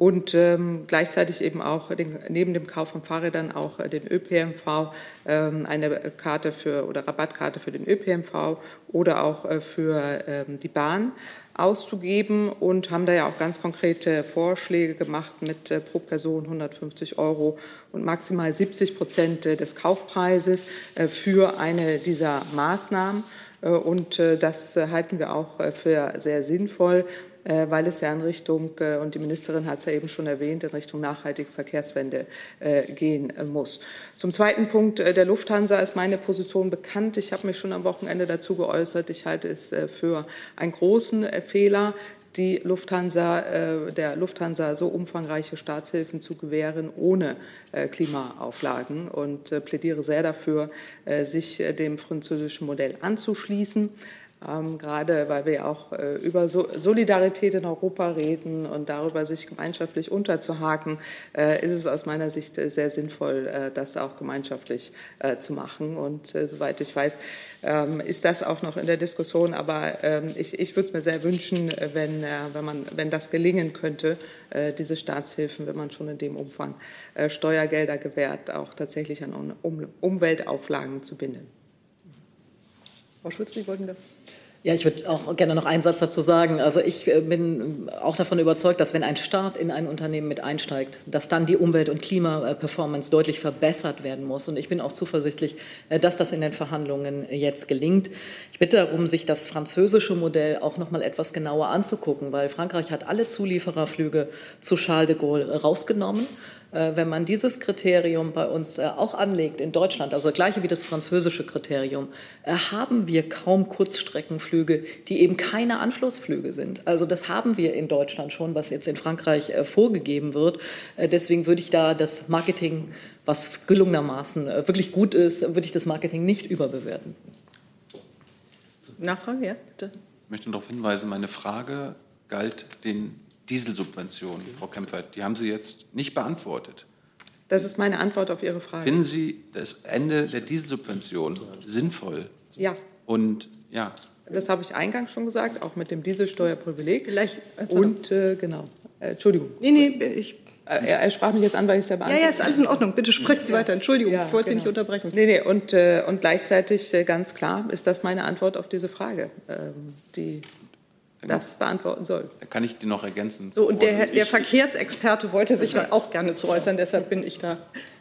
und ähm, gleichzeitig eben auch den, neben dem Kauf von Fahrrädern auch äh, den ÖPNV, ähm, eine Karte für oder Rabattkarte für den ÖPNV oder auch äh, für ähm, die Bahn auszugeben und haben da ja auch ganz konkrete Vorschläge gemacht mit äh, pro Person 150 Euro und maximal 70 Prozent äh, des Kaufpreises äh, für eine dieser Maßnahmen. Äh, und äh, das halten wir auch für sehr sinnvoll. Äh, weil es ja in Richtung, äh, und die Ministerin hat es ja eben schon erwähnt, in Richtung nachhaltige Verkehrswende äh, gehen muss. Zum zweiten Punkt der Lufthansa ist meine Position bekannt. Ich habe mich schon am Wochenende dazu geäußert. Ich halte es für einen großen Fehler, die Lufthansa, der Lufthansa so umfangreiche Staatshilfen zu gewähren ohne Klimaauflagen und plädiere sehr dafür, sich dem französischen Modell anzuschließen. Ähm, gerade weil wir auch äh, über so Solidarität in Europa reden und darüber, sich gemeinschaftlich unterzuhaken, äh, ist es aus meiner Sicht äh, sehr sinnvoll, äh, das auch gemeinschaftlich äh, zu machen. Und äh, soweit ich weiß, ähm, ist das auch noch in der Diskussion. Aber ähm, ich, ich würde es mir sehr wünschen, wenn, wenn, man, wenn das gelingen könnte, diese Staatshilfen, wenn man schon in dem Umfang Steuergelder gewährt, auch tatsächlich an um Umweltauflagen zu binden. Frau Schulz, Sie wollten das ja, ich würde auch gerne noch einen Satz dazu sagen. Also ich äh, bin auch davon überzeugt, dass wenn ein Staat in ein Unternehmen mit einsteigt, dass dann die Umwelt- und Klimaperformance deutlich verbessert werden muss. Und ich bin auch zuversichtlich, äh, dass das in den Verhandlungen jetzt gelingt. Ich bitte darum, sich das französische Modell auch noch mal etwas genauer anzugucken, weil Frankreich hat alle Zuliefererflüge zu Charles de Gaulle rausgenommen wenn man dieses Kriterium bei uns äh, auch anlegt in Deutschland, also gleiche wie das französische Kriterium, äh, haben wir kaum Kurzstreckenflüge, die eben keine Anschlussflüge sind. Also das haben wir in Deutschland schon, was jetzt in Frankreich vorgegeben wird. Deswegen würde ich da das Marketing, was gelungenermaßen wirklich gut ist, würde ich das Marketing nicht überbewerten. Nachfrage, ja, bitte. Ich möchte darauf hinweisen, meine Frage galt den Dieselsubventionen, Frau Kempfert, die haben Sie jetzt nicht beantwortet. Das ist meine Antwort auf Ihre Frage. Finden Sie das Ende der Dieselsubvention sinnvoll? Ja. Und ja. Das habe ich eingangs schon gesagt, auch mit dem Dieselsteuerprivileg. Vielleicht, und äh, genau. Äh, Entschuldigung. Nee, nee, ich. Äh, er, er, sprach mich jetzt an, weil ich es selber Ja, ja, ist alles in Ordnung. Bitte sprechen Sie weiter. Entschuldigung, ja, ich wollte genau. Sie nicht unterbrechen. Nee, nee, und, äh, und gleichzeitig äh, ganz klar ist das meine Antwort auf diese Frage. Ähm, die das beantworten soll. Da kann ich die noch ergänzen. So, und der, der Verkehrsexperte wollte sich dann auch gerne zu äußern, deshalb bin ich da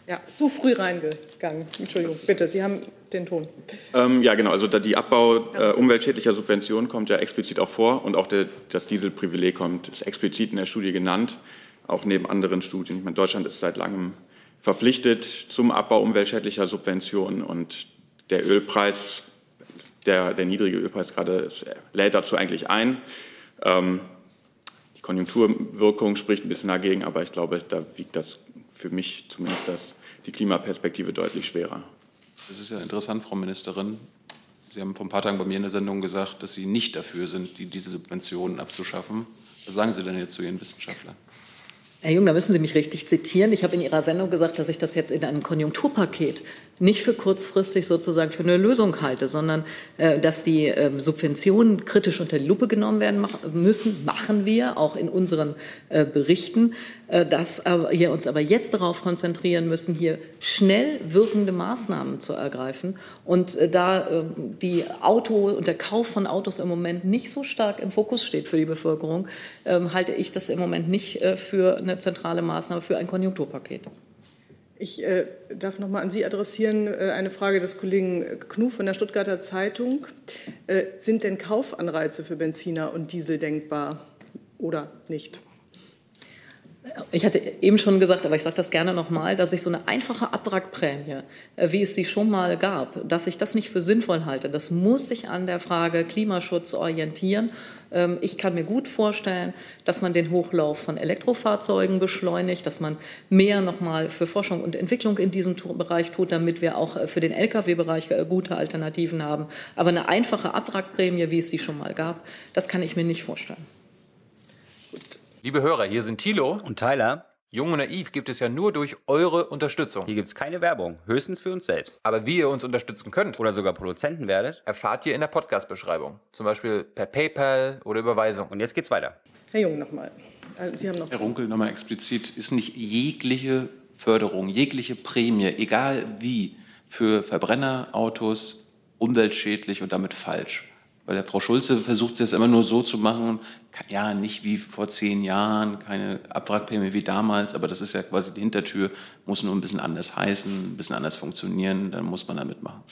ja, zu früh reingegangen. Entschuldigung, bitte, Sie haben den Ton. Ähm, ja, genau. Also die Abbau äh, umweltschädlicher Subventionen kommt ja explizit auch vor und auch der, das Dieselprivileg kommt, ist explizit in der Studie genannt, auch neben anderen Studien. Ich meine, Deutschland ist seit langem verpflichtet zum Abbau umweltschädlicher Subventionen und der Ölpreis der, der niedrige Ölpreis gerade lädt dazu eigentlich ein. Ähm, die Konjunkturwirkung spricht ein bisschen dagegen, aber ich glaube, da wiegt das für mich zumindest das, die Klimaperspektive deutlich schwerer. Das ist ja interessant, Frau Ministerin. Sie haben vor ein paar Tagen bei mir in der Sendung gesagt, dass Sie nicht dafür sind, die, diese Subventionen abzuschaffen. Was sagen Sie denn jetzt zu Ihren Wissenschaftlern? Herr Jung, da müssen Sie mich richtig zitieren. Ich habe in Ihrer Sendung gesagt, dass ich das jetzt in einem Konjunkturpaket nicht für kurzfristig sozusagen für eine Lösung halte, sondern äh, dass die äh, Subventionen kritisch unter die Lupe genommen werden mach, müssen, machen wir auch in unseren äh, Berichten, äh, dass wir uns aber jetzt darauf konzentrieren müssen, hier schnell wirkende Maßnahmen zu ergreifen. Und äh, da äh, die Auto und der Kauf von Autos im Moment nicht so stark im Fokus steht für die Bevölkerung, ähm, halte ich das im Moment nicht äh, für eine zentrale Maßnahme für ein Konjunkturpaket. Ich äh, darf noch mal an Sie adressieren äh, eine Frage des Kollegen Knuff von der Stuttgarter Zeitung. Äh, sind denn Kaufanreize für Benziner und Diesel denkbar oder nicht? Ich hatte eben schon gesagt, aber ich sage das gerne nochmal, dass ich so eine einfache Abwrackprämie, äh, wie es sie schon mal gab, dass ich das nicht für sinnvoll halte. Das muss sich an der Frage Klimaschutz orientieren. Ähm, ich kann mir gut vorstellen, dass man den Hochlauf von Elektrofahrzeugen beschleunigt, dass man mehr nochmal für Forschung und Entwicklung in diesem Bereich tut, damit wir auch äh, für den Lkw-Bereich äh, gute Alternativen haben. Aber eine einfache Abwrackprämie, wie es sie schon mal gab, das kann ich mir nicht vorstellen. Liebe Hörer, hier sind Thilo und Tyler. Jung und Naiv gibt es ja nur durch eure Unterstützung. Hier gibt es keine Werbung, höchstens für uns selbst. Aber wie ihr uns unterstützen könnt Oder sogar Produzenten werdet. erfahrt ihr in der Podcast-Beschreibung. Zum Beispiel per PayPal oder Überweisung. Und jetzt geht's weiter. Herr Jung nochmal. Äh, Sie haben noch. Herr Runkel, nochmal explizit, ist nicht jegliche Förderung, jegliche Prämie, egal wie, für Verbrennerautos umweltschädlich und damit falsch? Weil der Frau Schulze versucht es jetzt immer nur so zu machen, ja, nicht wie vor zehn Jahren, keine Abwrackprämie wie damals, aber das ist ja quasi die Hintertür, muss nur ein bisschen anders heißen, ein bisschen anders funktionieren, dann muss man da mitmachen.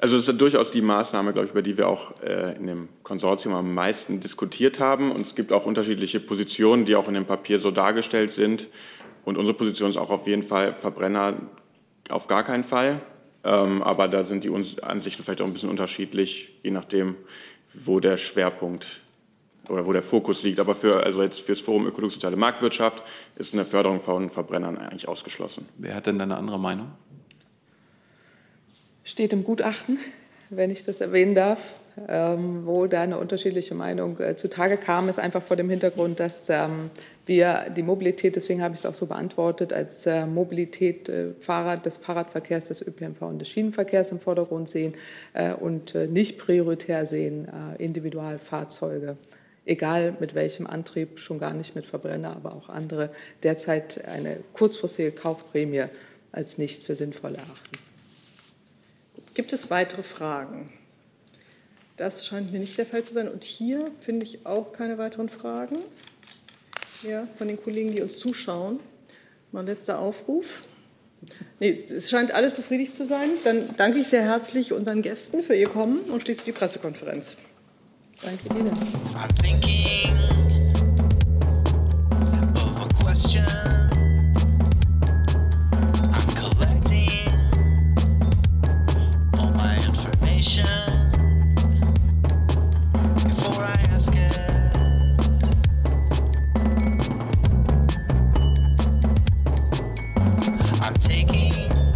Also es ist durchaus die Maßnahme, glaube ich, über die wir auch äh, in dem Konsortium am meisten diskutiert haben. Und es gibt auch unterschiedliche Positionen, die auch in dem Papier so dargestellt sind. Und unsere Position ist auch auf jeden Fall Verbrenner auf gar keinen Fall. Ähm, aber da sind die Ansichten vielleicht auch ein bisschen unterschiedlich, je nachdem, wo der Schwerpunkt oder wo der Fokus liegt. Aber für, also jetzt für das Forum Ökologisch-Soziale Marktwirtschaft ist eine Förderung von Verbrennern eigentlich ausgeschlossen. Wer hat denn da eine andere Meinung? Steht im Gutachten, wenn ich das erwähnen darf, ähm, wo da eine unterschiedliche Meinung äh, zutage kam, ist einfach vor dem Hintergrund, dass ähm, wir die Mobilität, deswegen habe ich es auch so beantwortet, als äh, Mobilität äh, Fahrrad, des Fahrradverkehrs, des ÖPNV und des Schienenverkehrs im Vordergrund sehen äh, und nicht prioritär sehen Individualfahrzeuge. Egal mit welchem Antrieb, schon gar nicht mit Verbrenner, aber auch andere, derzeit eine kurzfristige Kaufprämie als nicht für sinnvoll erachten. Gibt es weitere Fragen? Das scheint mir nicht der Fall zu sein. Und hier finde ich auch keine weiteren Fragen ja, von den Kollegen, die uns zuschauen. Mein letzter Aufruf. Nee, es scheint alles befriedigt zu sein. Dann danke ich sehr herzlich unseren Gästen für ihr Kommen und schließe die Pressekonferenz. Thanksgiving. I'm thinking of a question. I'm collecting all my information before I ask it. I'm taking.